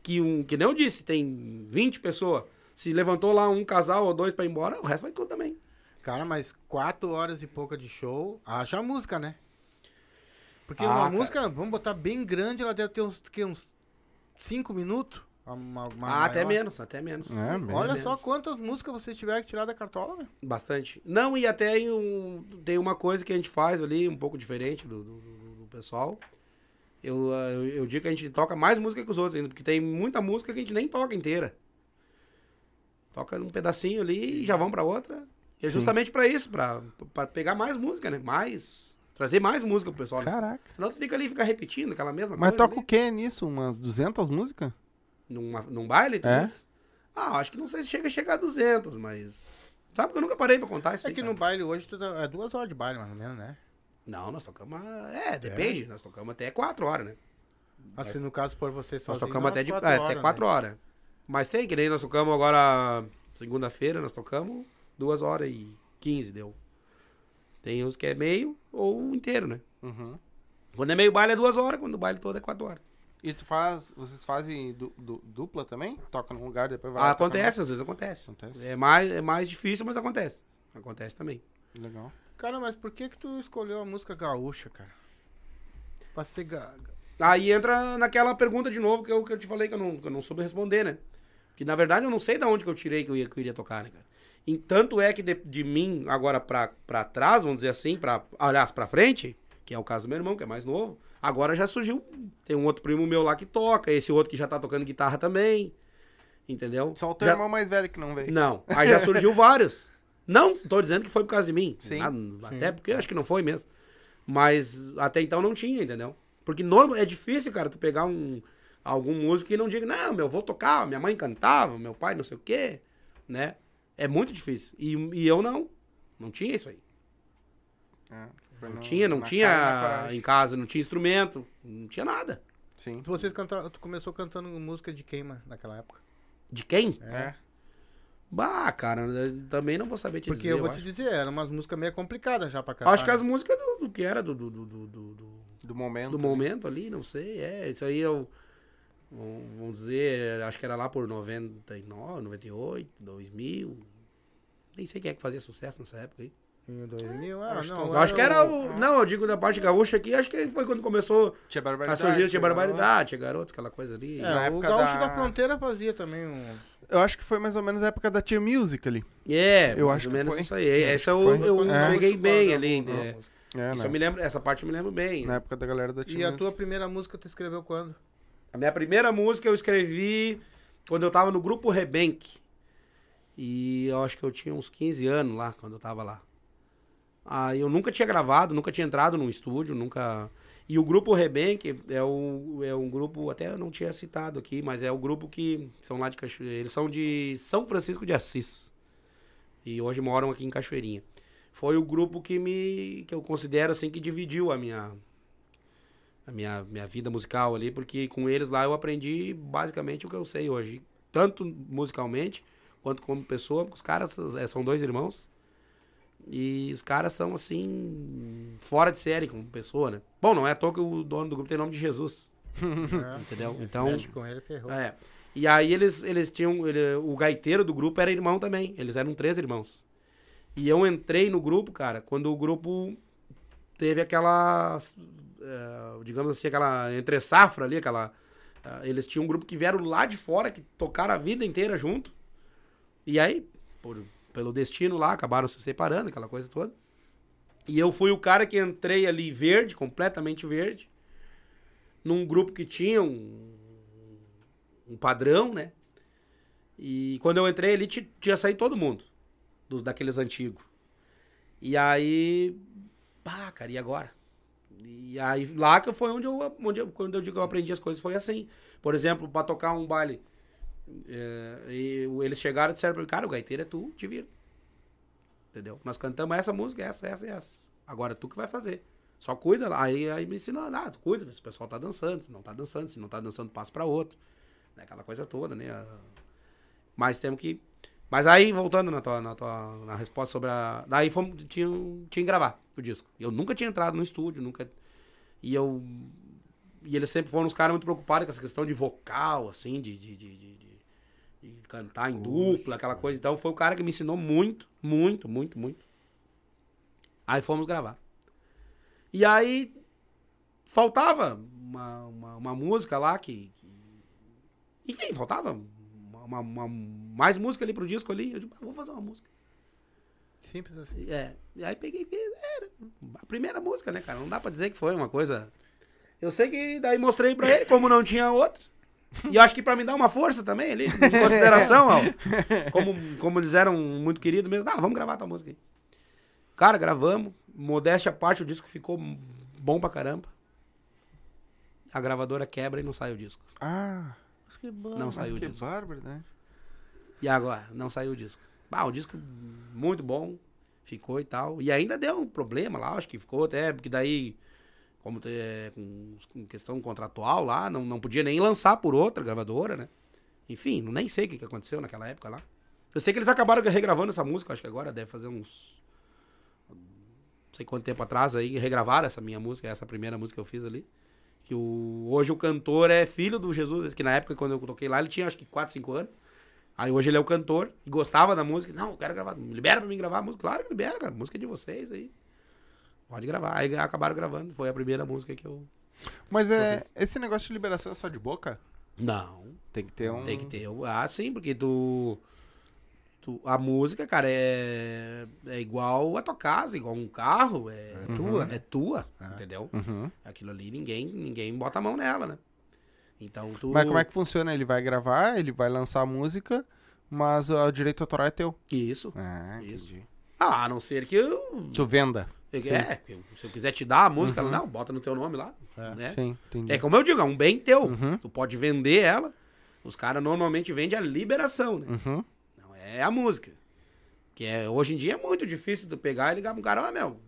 que, um, que nem eu disse, tem 20 pessoas, se levantou lá um casal ou dois pra ir embora, o resto vai tudo também. Cara, mas quatro horas e pouca de show, haja música, né? Porque Ah, uma cara. música, vamos botar bem grande, ela deve ter uns, que, uns cinco minutos. Uma, uma ah, até maior. menos, até menos. É, bem Olha menos. só quantas músicas vocês tiveram que tirar da cartola, né? Bastante. Não, e até em um, tem uma coisa que a gente faz ali, um pouco diferente do, do, do- do pessoal. Eu, ah, eu, eu digo que a gente toca mais música que os outros ainda, porque tem muita música que a gente nem toca inteira. Toca um pedacinho ali e já vão pra outra. E é justamente pra isso, pra, pra pegar mais música, né? Mais. Trazer mais música pro pessoal. né? Caraca. Senão tu fica ali e fica repetindo aquela mesma Mas coisa. toca ali. o que nisso? Umas 200 músicas? Numa, num baile, tu É? diz? Ah, acho que não sei se chega a chegar a 200, mas... Sabe que eu nunca parei pra contar isso É aí, que cara. no baile hoje tu dá- é duas horas de baile, mais ou menos, né? Não, nós tocamos. É, depende. Nós tocamos até 4 horas, né? Assim, no caso, por vocês Nós sozinhos, tocamos até, de, quatro é, horas, até 4 né? horas. Mas tem, que nem nós tocamos agora, segunda-feira, nós tocamos 2 horas e 15 deu. Tem uns que é meio ou inteiro, né? Uhum. Quando é meio baile é duas horas, quando o baile todo é quatro horas. E tu faz. Vocês fazem du- du- dupla também? Toca num lugar, depois vai. lá, Ah, toca acontece, às vezes acontece. Acontece. É mais, é mais difícil, mas acontece. Acontece também. Legal. Cara, mas por que que tu escolheu a música gaúcha, cara? Pra ser ga... Aí entra naquela pergunta de novo que eu, que eu te falei que eu, não, que eu não soube responder, né? Que na verdade eu não sei de onde que eu tirei que eu, ia, que eu iria tocar, né, cara? E tanto é que de, de mim agora pra, pra trás, vamos dizer assim, pra, aliás, pra frente, que é o caso do meu irmão, que é mais novo, agora já surgiu. Tem um outro primo meu lá que toca, esse outro que já tá tocando guitarra também. Entendeu? Só o teu Já- irmão mais velho que não veio. Não, aí já surgiu <laughs> vários. Não, tô dizendo que foi por causa de mim. Sim. Ah, Até porque eu acho que não foi mesmo. Mas até então não tinha, entendeu? Porque norma, é difícil, cara, tu pegar um algum músico que não diga, não, meu avô tocava, minha mãe cantava, meu pai não sei o quê, né? É muito difícil. E, e eu não. Não tinha isso aí. É, Não no- tinha, não tinha cara em casa, não tinha instrumento, não tinha nada. Sim. Vocês cantaram, tu começou cantando música de quem, naquela época? De quem? É. Bah, cara, também não vou saber te Porque dizer. eu vou eu te acho. dizer, eram umas músicas meio complicadas já pra cantar. Acho que as né? músicas do, do que era do, do, do, do- do- do- momento. do momento ali, não sei. É, isso aí eu. vamos- Vamos dizer, acho que era lá por 99, 98, 2000. Nem sei quem é que fazia sucesso nessa época aí. Em 2000, ah, acho não. que- Eu acho que era o... o. Não, eu digo da parte gaúcha aqui, acho que foi quando começou Tinha a barbaridade. surgir, tinha barbaridade, tinha garotos, aquela coisa ali. Na É, o época Gaúcho da- da... Fronteira fazia também um... Eu acho que foi mais ou menos a época da Tia Music ali. É, Eu mais acho ou que menos foi. isso aí. Essa eu, foi. eu É. peguei bem ali. Gaúcho, né? É, Isso né? eu me lembro, essa parte eu me lembro bem. Na época da galera da Tia E a Music. tua primeira música tu escreveu quando? A minha primeira música eu escrevi quando eu tava no grupo Rebenque. E eu acho que eu tinha uns 15 anos lá, quando eu tava lá. Aí eu nunca tinha gravado, nunca tinha entrado num estúdio, nunca. E o grupo Rebenque é, o, é um grupo, até eu não tinha citado aqui, mas é o grupo que são lá de. Eles são de São Francisco de Assis. E hoje moram aqui em Cachoeirinha. Foi o grupo que me. que eu considero assim que dividiu a minha a minha, minha vida musical ali, porque com eles lá eu aprendi basicamente o que eu sei hoje. Tanto musicalmente, quanto como pessoa. porque Os caras é, são dois irmãos. E os caras são, assim, fora de série como pessoa, né? Bom, não é à toa que o dono do grupo tem nome de Jesus, <laughs> É. entendeu? Então, Mexe com ele, ferrou. é. E aí eles, eles tinham. ele- o gaiteiro do grupo era irmão também. Eles eram três irmãos. E eu entrei no grupo, cara, quando o grupo teve aquela. Eh, digamos assim, aquela entre safra ali, aquela. eh, eles tinham um grupo que vieram lá de fora, que tocaram a vida inteira junto. E aí, por- pelo destino lá, acabaram se separando, aquela coisa toda. E eu fui o cara que entrei ali verde, completamente verde, num grupo que tinha um, um padrão, né? E quando eu entrei ali, ti- tinha saído todo mundo, dos, daqueles antigos. E aí, pá, cara, e agora? E aí, lá que foi onde eu, onde eu, quando eu digo que eu aprendi as coisas, foi assim. Por exemplo, pra tocar um baile, é, e eles chegaram e disseram pra mim, cara, o gaiteiro é tu, te vira. Entendeu? Nós cantamos essa música, essa, essa e essa. Agora tu que vai fazer. Só cuida lá. Aí, aí me ensinou, ah, cuida, se o pessoal tá dançando, se não tá dançando, se não tá dançando, passa pra outro. Né? Aquela coisa toda, né? A- Mas temos que. Mas aí, voltando na tua, na tua na resposta sobre a. Daí fomos, tinha, tinha que gravar o disco. Eu nunca tinha entrado no estúdio, nunca. E eu. E eles sempre foram uns caras muito preocupados com essa questão de vocal, assim, de, de, de, de- cantar em dupla, aquela coisa. Então foi o cara que me ensinou muito, muito, muito, muito. Aí fomos gravar. E aí faltava uma, uma, música lá que- Enfim, faltava uma, uma- mais música ali pro disco ali. Eu digo, ah, vou fazer uma música. Simples assim. É. E aí peguei e fiz. Era a primeira música, né, cara? Não dá pra dizer que foi uma coisa. Eu sei que daí mostrei pra ele, como não tinha outra. E eu acho que pra me dar uma força também ali, em consideração, ó, como, como eles eram muito queridos mesmo, ah, vamos gravar tua música aí. Cara, gravamos. Modéstia à parte, o disco ficou bom pra caramba. A gravadora quebra e não sai o disco. Ah, Mas que bom. Não saiu o que disco. bárbaro, né? E agora? Não saiu o disco. Ah, o disco muito bom. Ficou e tal. E ainda deu um problema lá, acho que ficou até, porque daí, como é, com, com questão contratual lá, não, não podia nem lançar por outra gravadora, né? Enfim, não nem sei o que, que aconteceu naquela época lá. Eu sei que eles acabaram regravando essa música, acho que agora deve fazer uns sei quanto tempo atrás aí, regravaram essa minha música, essa primeira música que eu fiz ali. Que o, hoje o cantor é filho do Jesus, que na época quando eu toquei lá ele tinha acho que 4, 5 anos. Aí hoje ele é o cantor e gostava da música. Não, eu quero gravar, libera pra mim gravar a música. Claro que libera, cara, música é de vocês aí. Pode gravar. Aí acabaram gravando, foi a primeira música que eu... Mas é, fiz. esse negócio de liberação é só de boca? Não, Tem que ter um. Tem que ter. Ah, sim, porque tu. Tu- a música, cara, é, é igual a tua casa, igual um carro. É, tua. É tua, entendeu? Uhum. Aquilo ali ninguém, ninguém bota a mão nela, né? Então tu. Mas como é que funciona? Ele vai gravar, ele vai lançar a música, mas o direito autoral é teu. Isso. Ah, Isso. entendi. Ah, a não ser que eu. Tu venda. É, eu- se eu quiser te dar a música, ela, não, bota no teu nome lá. né? Sim, entendi. É como eu digo, é um bem teu. Uhum. Tu pode vender ela. Os caras normalmente vendem a liberação, né? Uhum. É a música. Que é, hoje em dia é muito difícil tu pegar e ligar pro cara, ó, meu,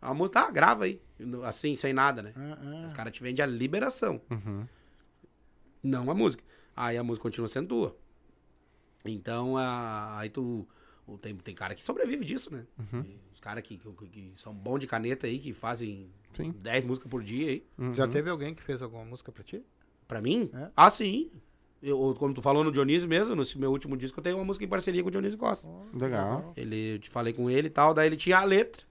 a música, tá, grava aí. Assim, sem nada, né? Ah, ah. Os caras te vendem a liberação, Uhum. não a música. Aí a música continua sendo tua. Então, a- aí tu. Tem, tem cara que sobrevive disso, né? Uhum. Os caras que, que, que são bons de caneta aí, que fazem Sim. 10 músicas por dia aí. Uhum. Já teve alguém que fez alguma música pra ti? Pra mim? É. Ah, sim. Eu, como tu falou no Dionísio mesmo, no meu último disco, eu tenho uma música em parceria com o Dionísio Costa. Legal. Ele, eu te falei com ele e tal, daí ele tinha a letra.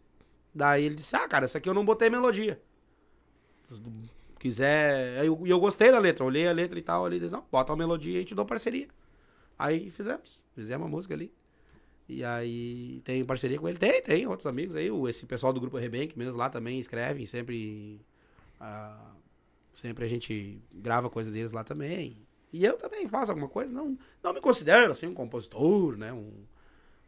Daí ele disse, ah, cara, essa aqui eu não botei melodia. Se tu quiser... Aí eu- E eu, gostei da letra, olhei a letra e tal, ele disse, não, bota uma melodia e te dou parceria. Aí fizemos, fizemos a música ali. E aí tem parceria com ele, tem, tem outros amigos aí, esse pessoal do Grupo Rebenque mesmo lá também escrevem, sempre... ah, sempre a gente grava coisa deles lá também. E eu também faço alguma coisa, não, não me considero assim um compositor, né? Um,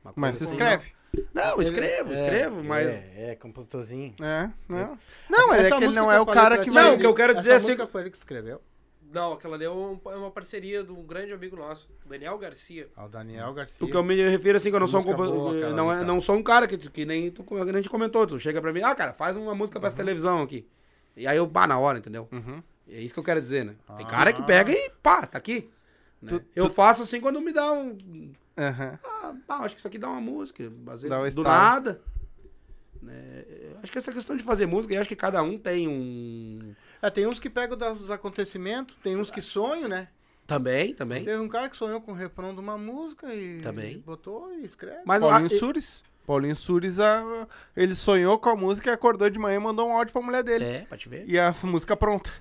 uma Mas você assim, escreve. não, eu escrevo, É, escrevo, mas. É, é compositorzinho. É, não. Não, mas é que ele não que é o cara que vai. Não, o que eu quero essa dizer é assim- música foi ele que escreveu. Não, aquela ali é, um- é uma parceria de um grande amigo nosso, Daniel Garcia. Ao Daniel Garcia. O que eu me refiro assim, que eu não sou um boa, não, é, não sou um cara que, que nem tu nem a gente comentou. Tu chega pra mim, ah, cara, faz uma música pra essa televisão aqui. E aí eu, pá, na hora, entendeu? Uhum. É isso que eu quero dizer, né? Tem Ah. cara que pega e pá, tá aqui. né? Tu- eu faço assim quando me dá um. Aham. Ah, pá, acho que isso aqui dá uma música. Às vezes Dá um do nada. Né? Acho que essa questão de fazer música, eu acho que cada um tem um. É, tem uns que pegam dos acontecimentos, tem uns que sonham, né? Também, também. Teve um cara que sonhou com o refrão de uma música e Também. botou e escreve. Mas Paulinho Sures. Paulinho Sures, a- ele sonhou com a música e acordou de manhã e mandou um áudio pra mulher dele. É, pra te ver. E a música pronta.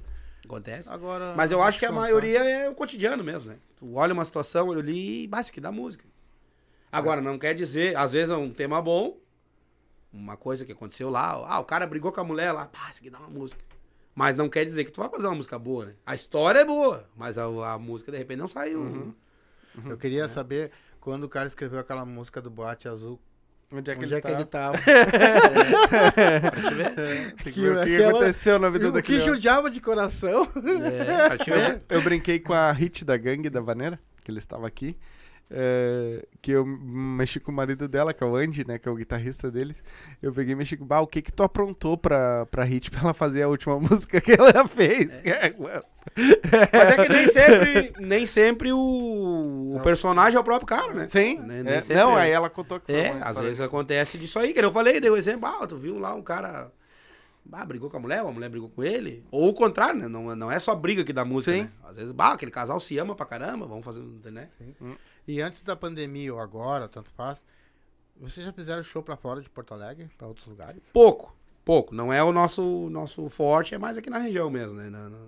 Acontece. Agora, Mas eu acho que a contar. maioria é o cotidiano mesmo, né? Tu olha uma situação, olha ali e basta que dá música. Agora, não quer dizer, às vezes é um tema bom, uma coisa que aconteceu lá, ah, o cara brigou com a mulher lá, isso aqui dá uma música. Mas não quer dizer que tu vai fazer uma música boa, né? A história é boa, mas a, a música de repente não saiu. Eu queria saber quando o cara escreveu aquela música do Boate Azul. Onde é que onde ele é que ele tá? tava? <laughs> <laughs> Tem que Que o que aquela- aconteceu na vida o que daquele judiava de coração. É, ver. <laughs> Eu brinquei com a hit da gangue da Vaneira, que ele estava aqui. É, que eu mexi com o marido dela, que é o Andy, né? Que é o guitarrista deles. Eu peguei e mexi com bah, o que que tu aprontou pra, pra hit pra ela fazer a última <laughs> música que ela fez? Mas é que nem <laughs> sempre, nem sempre o, o personagem é o próprio cara, né? Sim. Nem- nem é, não, é. aí ela contou que foi É, uma às vezes acontece disso aí, que eu falei, dei o exemplo, ah, tu viu lá um cara, ah, brigou com a mulher, ou a mulher brigou com ele, ou o contrário, né, não, não é só briga que dá música, Sim. né? Às vezes, bah, aquele casal se ama pra caramba, vamos fazer, né? E antes da pandemia ou agora, tanto faz, vocês já fizeram show pra fora de Porto Alegre, pra outros lugares? Pouco, pouco, não é o nosso, nosso forte, é mais aqui na região mesmo, né, na, na-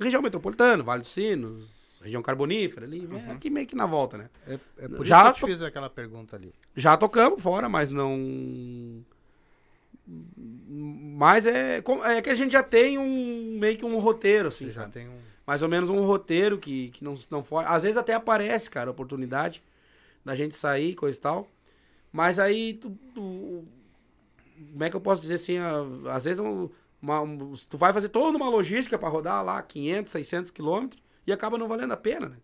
região metropolitana, Vale dos Sinos, região carbonífera ali, é aqui meio que na volta, né? É, é por Já isso que eu te fiz aquela pergunta ali. Já tocamos fora, mas não. Mas é, é que a gente já tem um meio que um roteiro, assim, Você já sabe? tem um. Mais ou menos um roteiro que, que não, não foge. Às vezes até aparece, cara, a oportunidade da gente sair, coisa e tal. Mas aí tu, tu- Como é que eu posso dizer assim? Às vezes um- uma- um- tu vai fazer toda uma logística pra rodar lá 500, 600 quilômetros e acaba não valendo a pena, né?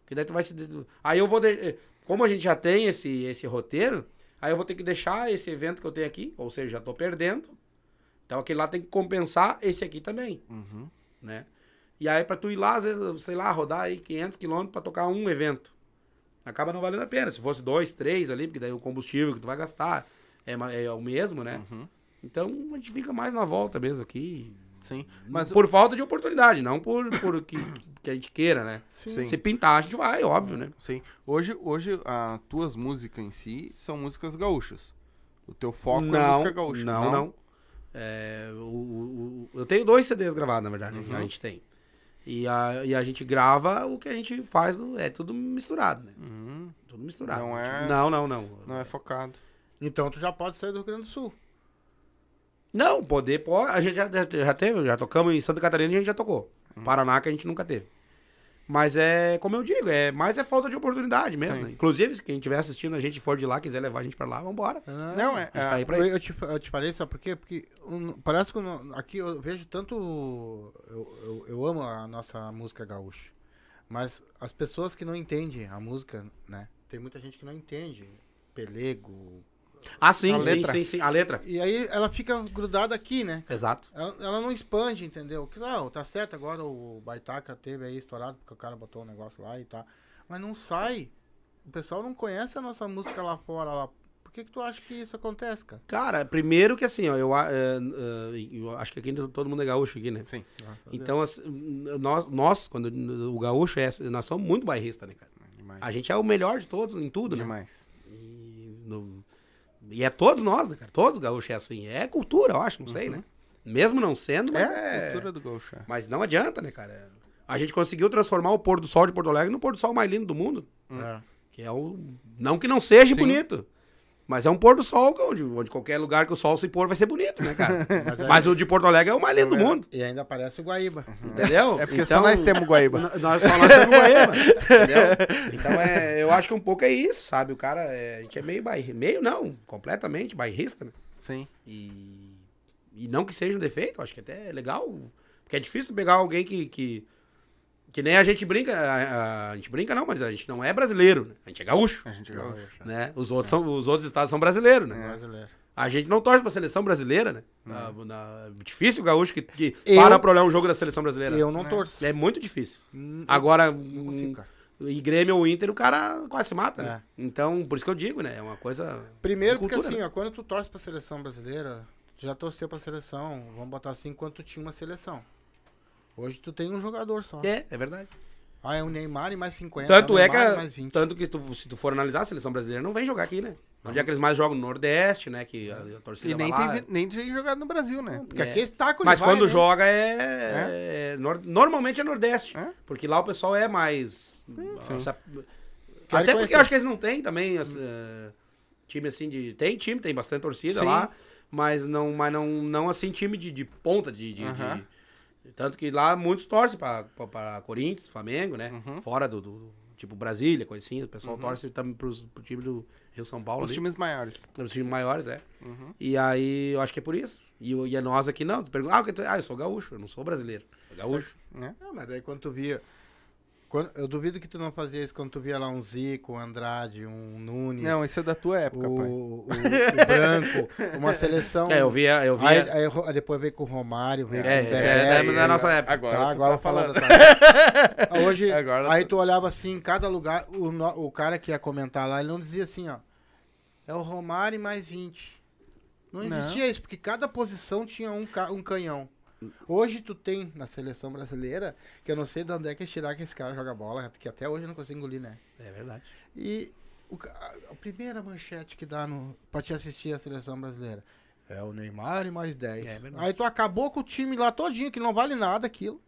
Porque daí tu vai se. Aí eu vou. de- Como a gente já tem esse, esse roteiro, aí eu vou ter que deixar esse evento que eu tenho aqui, ou seja, já tô perdendo. Então aquele lá tem que compensar esse aqui também, Uhum. né? E aí pra tu ir lá, às vezes, sei lá, rodar aí 500 quilômetros pra tocar um evento. Acaba não valendo a pena. Se fosse dois, três ali, porque daí o combustível que tu vai gastar. é, é o mesmo, né? Uhum. Então a gente fica mais na volta mesmo aqui. Sim. Mas por falta de oportunidade, não por, por que, que a gente queira, né? Sim. Se pintar, a gente vai, óbvio, né? Sim. Hoje, hoje as tuas músicas em si são músicas gaúchas. O teu foco é música gaúcha. Não, não. É, o- o- o- eu tenho dois CDs gravados, na verdade, Uhum. a gente tem. E a, e a gente grava o que a gente faz, no- é tudo misturado, né? Uhum. Tudo misturado. Não é- Não, não, não. Não é focado. Então tu já pode sair do Rio Grande do Sul. Não, poder, pode. A gente já, já teve, já tocamos em Santa Catarina e a gente já tocou. Uhum. Paraná que a gente nunca teve. Mas é, como eu digo, é mais é falta de oportunidade mesmo. Né? Inclusive, se quem estiver assistindo a gente for de lá, quiser levar a gente pra lá, vambora. Não, é. A gente tá aí pra Eu, te, eu te falei, sabe por quê? Porque um, parece que não- aqui eu vejo tanto. Eu, eu, eu amo a nossa música gaúcha. Mas as pessoas que não entendem a música, né? Tem muita gente que não entende. Pelego. Ah, sim, A sim, letra. sim, sim. A letra. E aí ela fica grudada aqui, né? Exato. Ela, ela não expande, entendeu? Que não, tá certo, agora o Baitaca teve aí estourado, porque o cara botou um negócio lá e tá. Mas não sai. O pessoal não conhece a nossa música lá fora. Lá. Por que, que tu acha que isso acontece, cara? Cara, primeiro que assim, ó, eu, é, é, eu acho que aqui todo mundo é gaúcho aqui, né? Sim. Então, assim, nós, nós, quando o gaúcho é, nós somos muito bairrista, né, cara? Demais. A gente é o melhor de todos em tudo, né? Demais. E, no- e é todos nós, né, cara? Todos os gaúchos é assim. É cultura, eu acho, não sei, né? Mesmo não sendo, mas é. É, cultura do gaúcho. é. Mas não adianta, né, cara? A gente conseguiu transformar o pôr do sol de Porto Alegre no pôr do sol mais lindo do mundo. É. Que é o. Não que não seja Sim. bonito. Mas é um pôr do sol que onde, onde qualquer lugar que o sol se pôr vai ser bonito, né, cara? <laughs> Mas aí- Mas o de Porto Alegre é o mais lindo do mundo. E ainda aparece o Guaíba. Entendeu? É porque só nós temos Guaíba. N- <laughs> Nós só nós temos Guaíba. <laughs> entendeu? Então é, eu acho que um pouco é isso, sabe? O cara, é, a gente é meio bairrista. Meio não, completamente bairrista, né? Sim. E, e não que seja um defeito, acho que até é legal. Porque é difícil pegar alguém que. que que nem a gente brinca, a, a- gente brinca não, mas a gente não é brasileiro, né? A gente é gaúcho, A gente é gaúcho. né? Os outros, são, os outros estados são brasileiros, né? Brasileiro. A gente não torce pra seleção brasileira, né? Na- na- difícil o gaúcho que, que Eu- para pra olhar um jogo da seleção brasileira. Eu não torço. É muito difícil. Hum, Agora, Não consigo, cara. e Grêmio ou Inter, o cara quase se mata, né? É. Então, por isso que eu digo, né? É uma coisa. Primeiro de porque cultura, assim, né? ó, quando tu torce pra seleção brasileira, tu já torceu pra seleção, vamos botar assim, quando tu tinha uma seleção. Hoje tu tem um jogador só. É, é verdade. Ah, é o Neymar e mais 50. Tanto é que, Neymar e mais 20. tanto que tu- se tu for analisar, a seleção brasileira não vem jogar aqui, né? Onde é que eles mais jogam? No Nordeste, né? Que a, a torcida E nem lá. tem, nem tem jogado no Brasil, né? Porque é. aqui é estáculo Mas ele vai, quando né? joga é. é nor- normalmente é Nordeste. É? Porque lá o pessoal é mais. sim. essa- até porque conhecer. eu acho que eles não têm também. as- eh, time assim de. Tem time, tem bastante torcida Sim. lá. Mas não, mas não, não assim, time de, de ponta, de. de- Aham. de- tanto que lá muitos torcem pra Corinthians, Flamengo, né? Uhum. Fora do, do- Tipo Brasília, coisa assim. O pessoal torce também pros, pro time do Rio São Paulo. Os ali. times maiores. Os times maiores, é. Uhum. E aí, eu acho que é por isso. E, o- e é nós aqui não. Tu pergunta, ah, o ah, eu sou gaúcho, eu não sou brasileiro. Sou gaúcho. Né? Ah, mas daí quando tu via. Quando- eu duvido que tu não fazia isso quando tu via lá um Zico, um Andrade, um Nunes. Não, isso é da tua época, o, pai. o, o Branco, uma <laughs> seleção. É, eu via. Eu via Aí, aí depois veio com o Romário, veio é, com o Pelé, é, é da nossa época. Agora Tá, agora tá falando. falando. <laughs> tá. Hoje, Agora aí tu- tu olhava assim, em cada lugar, o, no- o cara que ia comentar lá, ele não dizia assim, ó. É o Romário mais 20. Não Não. existia isso, porque cada posição tinha um, ca- um canhão. Hoje tu tem na seleção brasileira, que eu não sei de onde é que tirar que esse cara joga bola, que até hoje eu não consigo engolir, né? É verdade. E o ca- a primeira manchete que dá no, pra te assistir a seleção brasileira é o Neymar e mais 10. É. Aí tu acabou com o time lá todinho, que não vale nada aquilo.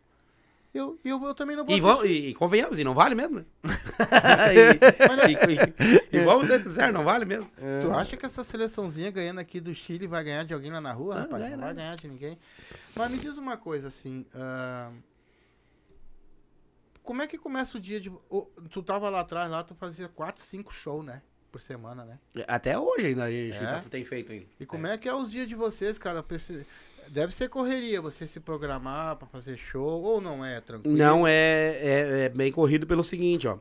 Eu, eu, eu também não vou E, vamos, e, e convenhamos, e não vale mesmo, né? <laughs> e, e- e vamos ser sinceros, não vale mesmo. Tu acha que essa seleçãozinha ganhando aqui do Chile vai ganhar de alguém lá na rua, Não, rapaz? ganha Não vai ganhar de ninguém. Mas me diz uma coisa assim. ah, Como é que começa o dia de. ô, Tu tava lá atrás, lá, tu fazia 4, 5 shows, né? Por semana, né? Até hoje ainda a gente É? tem feito ainda. E como é que é os dias de vocês, cara? Deve ser correria você se programar pra fazer show, ou não é tranquilo? Não, é, é, é bem corrido pelo seguinte, ó.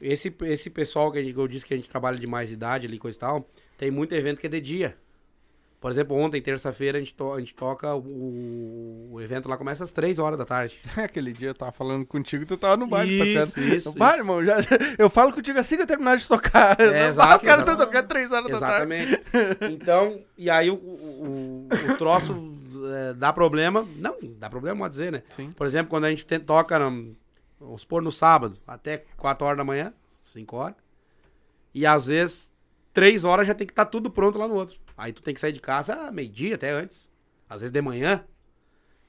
Esse, esse pessoal que, a gente- que eu disse que a gente trabalha de mais idade ali, coisa e tal, tem muito evento que é de dia. Por exemplo, ontem, terça-feira, a, gente to- a gente toca, o, o evento lá começa às 3 horas da tarde. <laughs> Aquele dia eu tava falando contigo, tu tava no baile Isso, tocando. isso, Bah, isso. irmão, já, eu falo contigo assim que eu terminar de tocar. É, <laughs> Ah, exato, o cara tá tocando três horas da tarde. Exatamente. Então, e aí o, o- o troço <laughs> é, dá problema. Não, dá problema, pode dizer, né? Sim. Por exemplo, quando a gente tem- toca, no, vamos supor, no sábado, até 4 horas da manhã, 5 horas. E às vezes, 3 horas já tem que estar tudo pronto lá no outro. Aí tu tem que sair de casa meio-dia, até antes. Às vezes de manhã.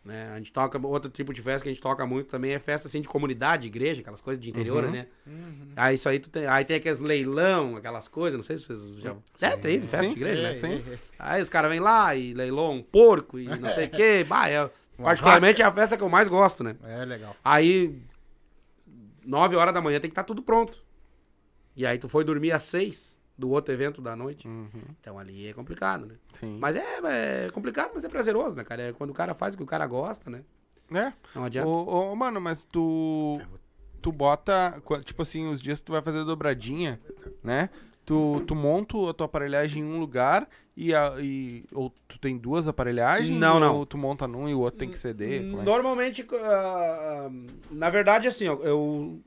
Né? A gente toca, outro tipo de festa que a gente toca muito também é festa assim de comunidade, igreja, aquelas coisas de interior, Uhum. né? Aí isso aí tu tem, aí tem aqueles leilão, aquelas coisas, não sei se vocês já. É, tem festa Sim, de igreja, né? Sim. é, é. Aí os caras vêm lá e leiloam um porco e não sei o quê. <laughs> Bah, é, particularmente é a festa que eu mais gosto, né? É legal. Aí, 9 horas da manhã tem que estar tudo pronto. E aí tu foi dormir às 6 do outro evento da noite. Uhum, Então ali é complicado, né? sim. Mas é, é complicado, mas é prazeroso, né, cara? É quando o cara faz o que o cara gosta, né? É. Não adianta. Ô, ô, mano, mas tu. Tu bota. Tipo assim, os dias que tu vai fazer dobradinha, né? Tu, tu monta a tua aparelhagem em um lugar e, a, e. Ou tu tem duas aparelhagens? Não, não. Ou tu monta num e o outro tem que ceder? É? Normalmente, ah, na verdade, assim, ó, eu.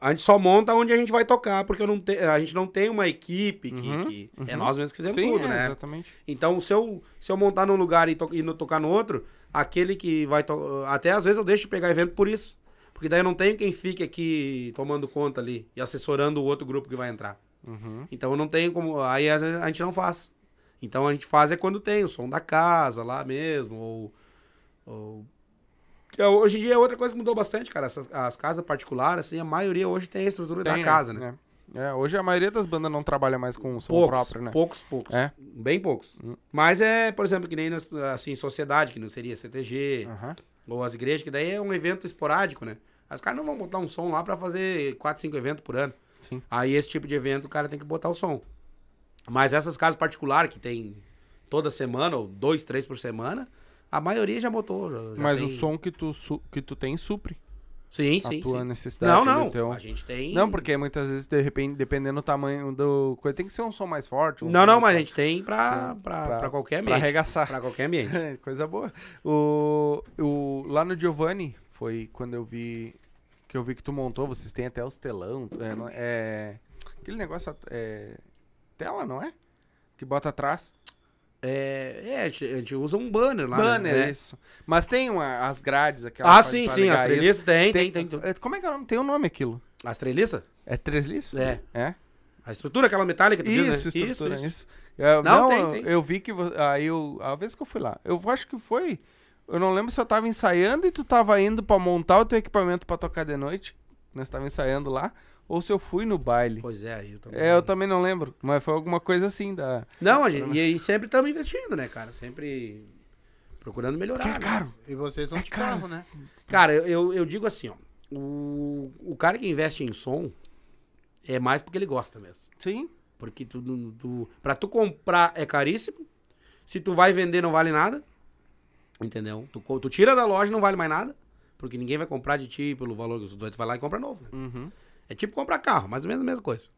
A gente só monta onde a gente vai tocar, porque eu não te, a gente não tem uma equipe que, Uhum, que- é uhum. nós mesmos que fizemos Sim, tudo, é, né? Exatamente. Então, se eu, se eu montar num lugar e, to, e no, tocar no outro, aquele que vai. To, até às vezes eu deixo de pegar evento por isso. Porque daí eu não tenho quem fique aqui tomando conta ali e assessorando o outro grupo que vai entrar. Uhum. Então eu não tenho como. Aí às vezes a gente não faz. Então a gente faz é quando tem o som da casa lá mesmo. Ou. ou- que é- Hoje em dia é outra coisa que mudou bastante, cara. Essas, as casas particulares, assim, a maioria hoje tem a estrutura Tem, da casa, né? É. É, hoje a maioria das bandas não trabalha mais com som Poucos, próprio, né? poucos, poucos. É. Bem poucos. Hum. Mas é, por exemplo, que nem assim, sociedade, que não seria CTG, Aham. ou as igrejas, que daí é um evento esporádico, né? Os caras não vão botar um som lá pra fazer 4, 5 eventos por ano. Sim. Aí esse tipo de evento o cara tem que botar o som. Mas essas casas particulares que tem toda semana, ou dois, três por semana, a maioria já botou. já- já Mas tem- o som que tu, que tu tem supre Sim, sim, a tua sim. necessidade. Não, não. teu- A gente tem. Não, porque muitas vezes, de repente, dependendo do tamanho do tem que ser um som mais forte. um Não, não, mas a gente tem pra, pra, Pra- pra qualquer Pra ambiente. arregaçar. Pra qualquer ambiente. <laughs> Coisa boa. O, o, lá no Giovanni, foi quando eu vi que eu vi que tu montou, vocês têm até os telão. É, é- aquele negócio. É, tela, não é? Que bota atrás. É, é, a gente, usa um banner lá. né? Banner, É. isso. Mas tem uma, as grades, aquela. Ah, sim, sim, as treliças tem, tem, tem, tem. É, Como é que é o nome? Tem um nome aquilo. As treliças? É treliças? É. É? A estrutura, aquela metálica, tu diz, né? Isso, estrutura, isso. isso. É, Não, não, tem, eu, tem. eu vi que. Aí eu. A vez que eu fui lá. Eu acho que foi. Eu não lembro se eu tava ensaiando e tu tava indo pra montar o teu equipamento pra tocar de noite. Nós tava ensaiando lá. Ou se eu fui no baile. Pois é, aí eu também. É, eu também não lembro. Mas foi alguma coisa assim da. Não, a gente, e aí sempre estamos investindo, né, cara? Sempre procurando melhorar. Que é né? caro. E vocês vão É de caro. carro, né? Cara, eu, eu, eu digo assim, ó. O, o cara que investe em som é mais porque ele gosta mesmo. Sim. Porque tu, tu, tu, pra tu comprar é caríssimo. Se tu vai vender, não vale nada. Entendeu? Tu, tu tira da loja, não vale mais nada. Porque ninguém vai comprar de ti pelo valor que tu vai lá e compra novo. Né? Uhum. É tipo comprar carro, mais ou menos a mesma coisa.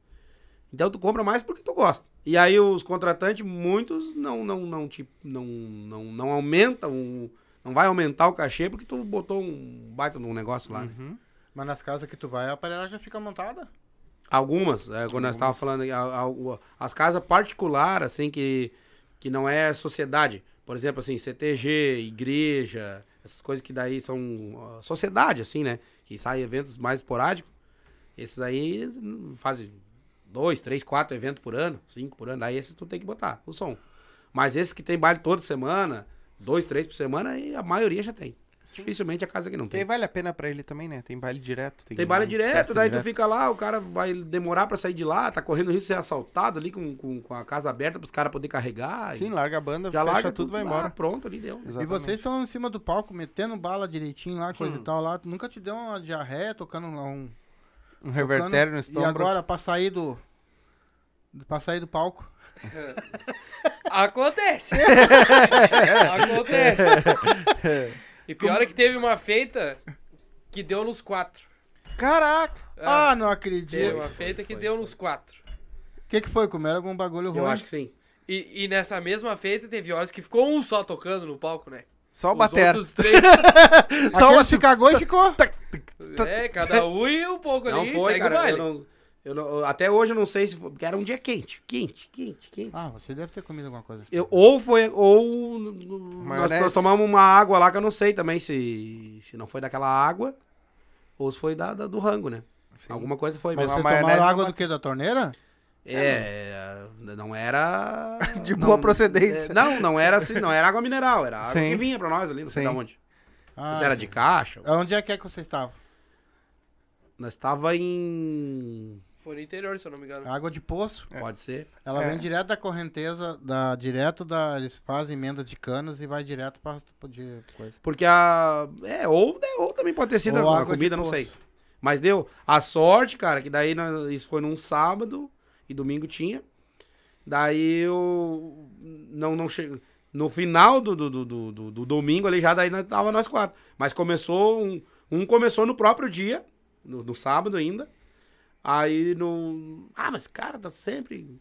Então tu compra mais porque tu gosta. E aí os contratantes, muitos não não não te, não, não, não aumentam, não vai aumentar o cachê porque tu botou um baita num negócio lá. né? Uhum. Mas nas casas que tu vai, a aparelhagem já fica montada. Algumas, é, quando nós estávamos falando, a- a- as casas particulares, assim, que, que não é sociedade. Por exemplo, assim, CTG, igreja, essas coisas que daí são ó, sociedade, assim, né? Que saem eventos mais esporádicos. Esses aí fazem dois, três, quatro eventos por ano, cinco por ano. Daí esses tu tem que botar o som. Mas esses que tem baile toda semana, dois, três por semana, aí a maioria já tem. Dificilmente a casa que não E tem. vale a pena pra ele também, né? Tem baile direto. Tem, Tem baile direto, daí tu direto. fica lá, o cara vai demorar pra sair de lá, tá correndo risco de ser assaltado ali com, com, com a casa aberta pros caras poderem carregar. Sim, e larga a banda, já fecha larga tudo, vai lá, embora. pronto, ali deu. E Exatamente. vocês estão em cima do palco, metendo bala direitinho lá, coisa Hum. e tal lá. Nunca te deu uma diarreia tocando lá um. Um revertério no estômago. E agora, pra sair do. Pra sair do palco. Acontece. <laughs> Acontece. E pior é que teve uma feita que deu nos quatro. Caraca! É, Ah, não teve acredito. uma feita que deu nos quatro. O que, que foi? Comeram algum bagulho ruim? Eu acho que sim. E, e nessa mesma feita teve horas que ficou um só tocando no palco, né? Só o Os batera. outros três, <laughs> Só uma- se cagou e ficou. É, cada um e um pouco Não ali, foi, segue cara. o baile. Eu não, eu não- até hoje eu não sei se foi. Porque era um dia quente. Quente, quente, quente. Ah, você deve ter comido alguma coisa. assim. Eu- ou foi. Ou. Nós, nós tomamos uma água lá que eu não sei também se. Se não foi daquela água. Ou se foi da, da- do rango, né? Alguma coisa foi Mas mesmo. você tomaram não água do que? Da torneira? É, não era. <laughs> De não- boa procedência. é, não, não era assim, não era água mineral, era água Sim. que vinha pra nós ali, não sei Sim. de onde. Ah, se era sim. de caixa. Onde é que é que você estava? Nós tava em. Foi no interior, se eu não me engano. Água de poço. Pode ser. Ela É. vem direto da correnteza, da, direto da. Eles fazem emenda de canos e vai direto pra de coisa. Porque a. É, ou, ou também pode ter sido Ou a, comida, não poço. sei. Mas deu. A sorte, cara, que daí nós- isso foi num sábado e domingo tinha. Daí eu. Não, não cheguei. No final do, do, do, do, do- do domingo ali já daí tava nós quatro. Mas começou. Um, um começou no próprio dia, no, no sábado ainda. Aí no. Ah, mas cara, tá sempre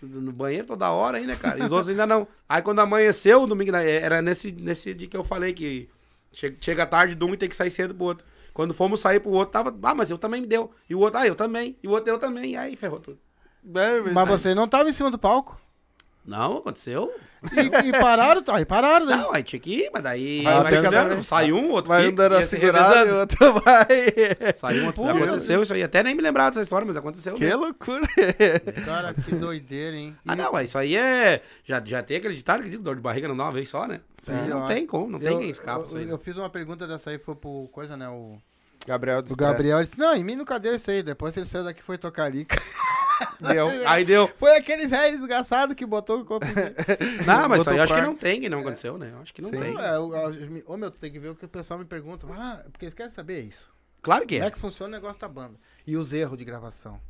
no banheiro toda hora aí, né, cara? E os outros ainda não. Aí quando amanheceu o domingo, né, era nesse, nesse dia que eu falei que che- chega tarde de um e tem que sair cedo pro outro. Quando fomos sair pro outro, tava. Ah, mas eu também me deu. E o outro, ah, eu também. E o outro, eu também. E aí ferrou tudo. Mas você não tava em cima do palco? Não, aconteceu. E, e pararam, tá, aí pararam, né? Não, aí tinha que ir, mas daí. Vai vai até cada dando, vez. sai um, outro Vai fica. dando a ia se segurada e outro vai. Sai um, outro Pô. Aconteceu isso aí. Até nem me lembrava dessa história, mas aconteceu. Que mesmo. loucura. Cara, que doideira, hein? Ah, não, isso aí é. Já, já tem aquele ditado que diz dor de barriga não dá uma vez só, né? Sim, não ó. tem como, não tem eu, quem escapa eu, eu fiz uma pergunta dessa aí, foi pro coisa, né? O, Gabriel o Gabriel disse, não, em mim nunca deu isso aí. Depois ele saiu daqui e foi tocar ali. <laughs> <laughs> Deu. Aí deu. Foi aquele velho desgraçado que botou o copo. <laughs> Não, mas eu acho que não tem, que não aconteceu, né? Eu acho que não Sim. tem. É, Ô meu, tu tem que ver o que o pessoal me pergunta. Vai lá, porque eles querem saber isso. Claro que Como é. é que funciona o negócio da banda? E os erros de gravação?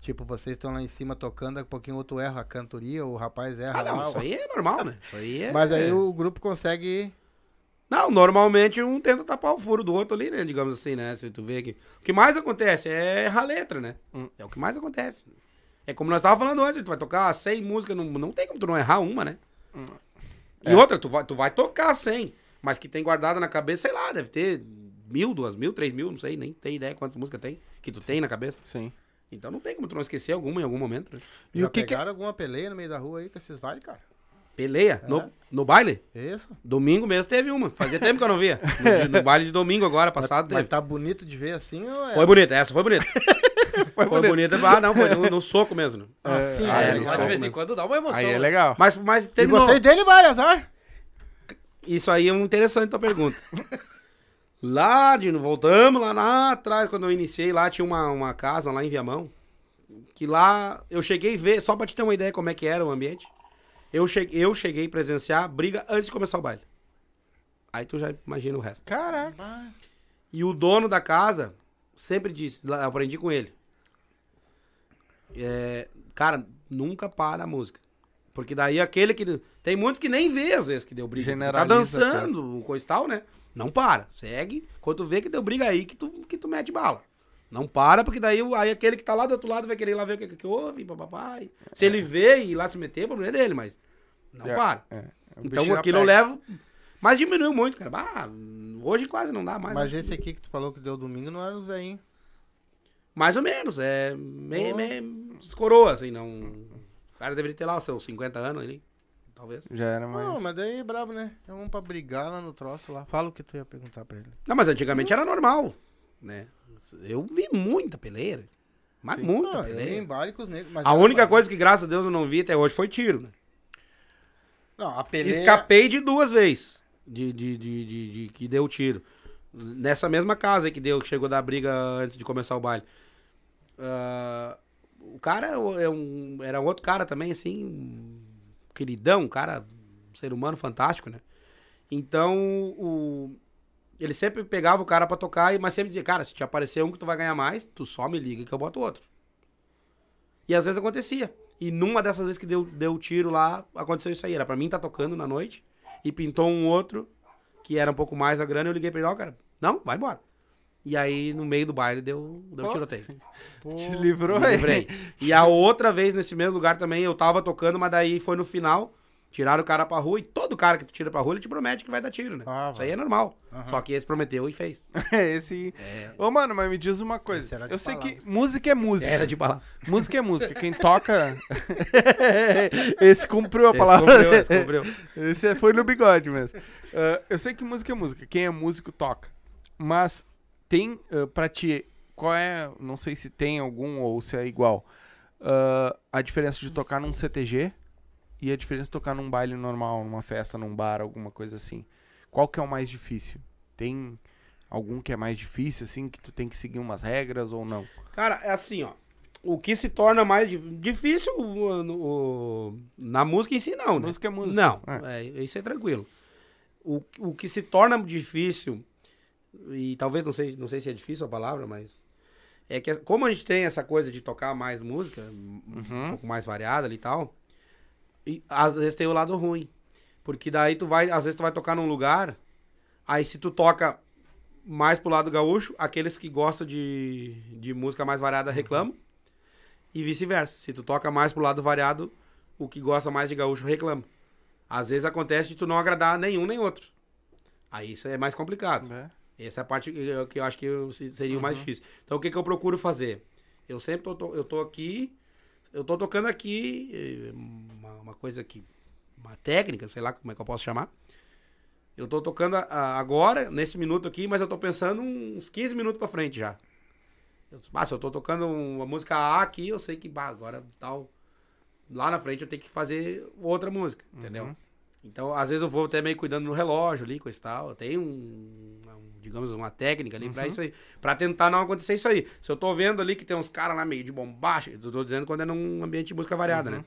Tipo, vocês estão lá em cima tocando, daqui a pouquinho outro erra a cantoria, o rapaz erra Ah, não, lá. isso aí é normal, né? Isso aí é. Mas aí o grupo consegue. Não, normalmente um tenta tapar o furo do outro ali, né? Digamos assim, né? Se tu vê que. O que mais acontece é errar a letra, né? Hum. É o que mais acontece. É como nós estávamos falando antes, tu vai tocar 100 músicas, não, não tem como tu não errar uma, né? E É. outra, tu vai, tu vai tocar 100, mas que tem guardada na cabeça, sei lá, deve ter mil, duas mil, três mil, não sei, nem tem ideia quantas músicas tem, que tu tem na cabeça. Sim. Então não tem como tu não esquecer alguma em algum momento, né? E já o que que- pegaram alguma peleia no meio da rua aí com esses vale, cara? Peleia? É. No, no baile? Isso. Domingo mesmo teve uma. Fazia tempo que eu não via. No, no baile de domingo agora, passado, Mas teve. tá bonito de ver assim ou é? Foi bonita, essa foi bonita. <laughs> <laughs> Foi Foi bonito. Ah, não, foi no, no soco mesmo. Ah, sim, Ah, é, é, Mas de soco vez em quando dá uma emoção. Aí é né? legal. Mas, mas E terminou. você e dele vale, azar? Isso aí é um interessante tua pergunta. <laughs> lá, Dino, voltamos lá, lá atrás, quando eu iniciei lá, tinha uma, uma casa lá em Viamão. Que lá eu cheguei a ver, só pra te ter uma ideia como é que era o ambiente. Eu cheguei, eu cheguei a presenciar briga antes de começar o baile. Aí tu já imagina o resto. Caraca. E o dono da casa sempre disse, eu aprendi com ele. É, cara, nunca para a música. Porque daí aquele que. Tem muitos que nem vê, às vezes, que deu briga. Tá dançando, coisa e tal, né? Não para. Segue. Quando tu vê que deu briga aí, que tu, que tu mete bala. Não para, porque daí aí aquele que tá lá do outro lado vai querer ir lá ver o que, que houve, papai. Se ele vê e ir lá se meter, o problema é dele, mas não É, para. é. Então aquilo eu levo. Mas diminuiu muito, cara. Ah, hoje quase não dá mais. Mas esse que- aqui que tu falou que deu domingo não era os velhinhos. Mais ou menos, é. Meio, meio coroa, assim, não. O cara deveria ter lá os seus 50 anos ali. Talvez. Já era mais. Não, mas daí é brabo, né? É um pra brigar lá no troço lá. Fala o que tu ia perguntar pra ele. Não, mas antigamente era normal, né? Eu vi muita peleira. Mas muita Ah, peleira. em baile com os negros. mas A única coisa que, graças a Deus, eu não vi até hoje foi tiro, né? Não, a peleia... Escapei de duas vezes de, de, de, de- de- que deu tiro. Nessa mesma casa aí que deu, que chegou da briga antes de começar o baile. Ah, o cara é um, era outro cara também, assim, um queridão, um cara, um ser humano fantástico, né? Então, o, ele sempre pegava o cara pra tocar, mas sempre dizia, cara, se te aparecer um que tu vai ganhar mais, tu só me liga que eu boto outro. E às vezes acontecia. E numa dessas vezes que deu, deu tiro lá, aconteceu isso aí. Era pra mim tá tocando na noite. E pintou um outro, que era um pouco mais a grana. Eu liguei pra ele, ó, cara, não, vai embora. E aí, no meio do baile, deu, deu um tiroteio. <laughs> Te livrou Me aí. livrei. E a outra vez, nesse mesmo lugar também, eu tava tocando, mas daí foi no final. Tiraram o cara pra rua e todo cara que tu tira pra rua, ele te promete que vai dar tiro, né? Ah, Isso aí é normal. Aham. Só que esse prometeu e fez. É, <laughs> esse. É. Ô, mano, mas me diz uma coisa. Esse Eu sei palavra. que música é música. Era de bala. Música é música. Quem toca. <laughs> esse cumpriu a Esse palavra. cumpriu, esse cumpriu. Esse foi no bigode mesmo. Ah, eu sei que música é música. Quem é músico toca. Mas tem ah, pra ti. Qual é. Não sei se tem algum ou se é igual. ah, a diferença de tocar num CTG e a diferença de tocar num baile normal, numa festa, num bar, alguma coisa assim. Qual que é o mais difícil? Tem algum que é mais difícil, assim, que tu tem que seguir umas regras ou não? Cara, é assim, ó. O que se torna mais di- difícil o- o- na música em si, não, né? Música é música. Não, É. é, isso é tranquilo. O, o que se torna difícil, e talvez não sei, não sei se é difícil a palavra, mas é que como a gente tem essa coisa de tocar mais música, um Uhum. pouco mais variada ali e tal, e às vezes tem o lado ruim. Porque daí tu vai, às vezes tu vai tocar num lugar, aí se tu toca mais pro lado gaúcho, aqueles que gostam de, de música mais variada reclamam. E vice-versa. Se tu toca mais pro lado variado, o que gosta mais de gaúcho reclama. Às vezes acontece de tu não agradar nenhum nem outro. Aí isso é mais complicado. É. Essa é a parte que eu, que eu acho que seria o mais difícil. Então o que, que eu procuro fazer? Eu sempre tô, tô- eu tô aqui, eu tô tocando aqui eh, uma, uma coisa que, uma técnica, sei lá como é que eu posso chamar. Eu tô tocando a- a- agora, nesse minuto aqui, mas eu tô pensando uns 15 minutos pra frente já. Eu, ah, se eu tô tocando uma música A aqui, eu sei que bah, agora tal. Lá na frente eu tenho que fazer outra música, entendeu? Uhum. Então, às vezes eu vou até meio cuidando no relógio ali, com esse tal. Eu tenho um, um, digamos, uma técnica ali pra isso aí. Pra tentar não acontecer isso aí. Se eu tô vendo ali que tem uns caras lá meio de bombacha, eu tô dizendo quando é num ambiente de música variada, né?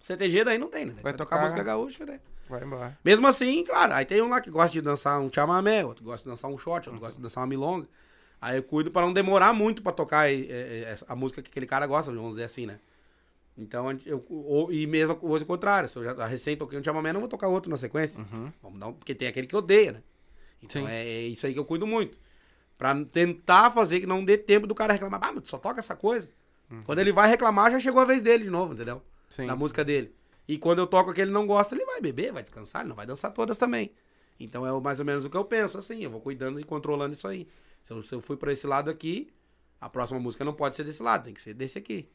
CTG daí não tem, né? Vai Vai, tocar tocar- música gaúcha, né? Vai embora. Mesmo assim, claro, aí tem um lá que gosta de dançar um chamamé, outro gosta de dançar um shot, outro gosta de dançar uma milonga. Aí eu cuido pra não demorar muito pra tocar eh, eh, a música que aquele cara gosta, vamos dizer assim, né? Então, eu, ou- e mesmo coisa contrária, se eu já recém toquei um chamamé, não vou tocar outro na sequência. Uhum. Vamos dar um, porque tem aquele que odeia, né? Então é, é isso aí que eu cuido muito. Pra tentar fazer que não dê tempo do cara reclamar, ah, mas tu só toca essa coisa. Quando ele vai reclamar, já chegou a vez dele de novo, entendeu? Sim. Da música dele. E quando eu toco que ele não gosta, ele vai beber, vai descansar, ele não vai dançar todas também. Então é mais ou menos o que eu penso, assim, eu vou cuidando e controlando isso aí. Se eu, se eu fui pra esse lado aqui, a próxima música não pode ser desse lado, tem que ser desse aqui.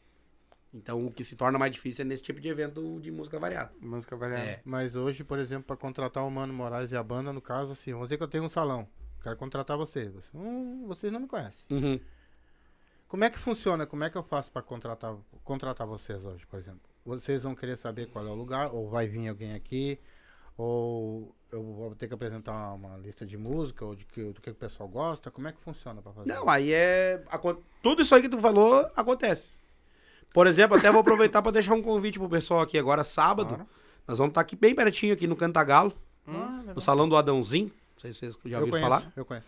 Então o que se torna mais difícil é nesse tipo de evento de música variada. Música variada. É. Mas hoje, por exemplo, para contratar o Mano Moraes e a banda, no caso, assim, vamos dizer que eu tenho um salão. Quero contratar vocês. Hum, vocês não me conhecem. Uhum. Como é que funciona? Como é que eu faço para contratar, contratar vocês hoje, por exemplo? Vocês vão querer saber qual é o lugar, ou vai vir alguém aqui, ou eu vou ter que apresentar uma lista de música, ou de que, do que o pessoal gosta? Como é que funciona para fazer? Não, aí é. Tudo isso aí que tu falou acontece. Por exemplo, até vou aproveitar pra deixar um convite pro pessoal aqui agora, sábado. Claro. Nós vamos estar aqui bem pertinho, aqui no Cantagalo, Ah, legal. no salão do Adãozinho. Não sei se vocês já ouviram falar. eu conheço.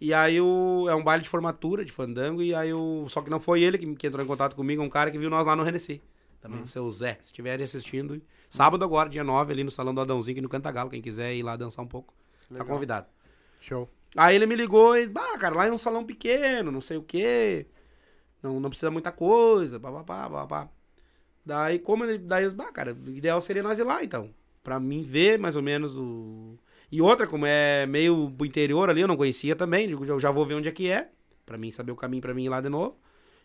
E aí o, é um baile de formatura, de fandango, e aí o. Só que não foi ele que, que entrou em contato comigo, é um cara que viu nós lá no Renesci. Também o seu Zé, se estiverem assistindo. Sábado agora, dia 9, ali no Salão do Adãozinho, aqui no Cantagalo. Quem quiser ir lá dançar um pouco, Legal. tá convidado. Show. Aí ele me ligou e, bah, cara, lá é um salão pequeno, não sei o quê. Não, não precisa muita coisa, papapá, papapá. Daí, como ele. Daí, eu, bah, cara, o ideal seria nós ir lá, então. Pra mim ver mais ou menos o. E outra, como é meio pro interior ali, eu não conhecia também. digo, Eu já vou ver onde é que é. Pra mim saber o caminho pra mim ir lá de novo.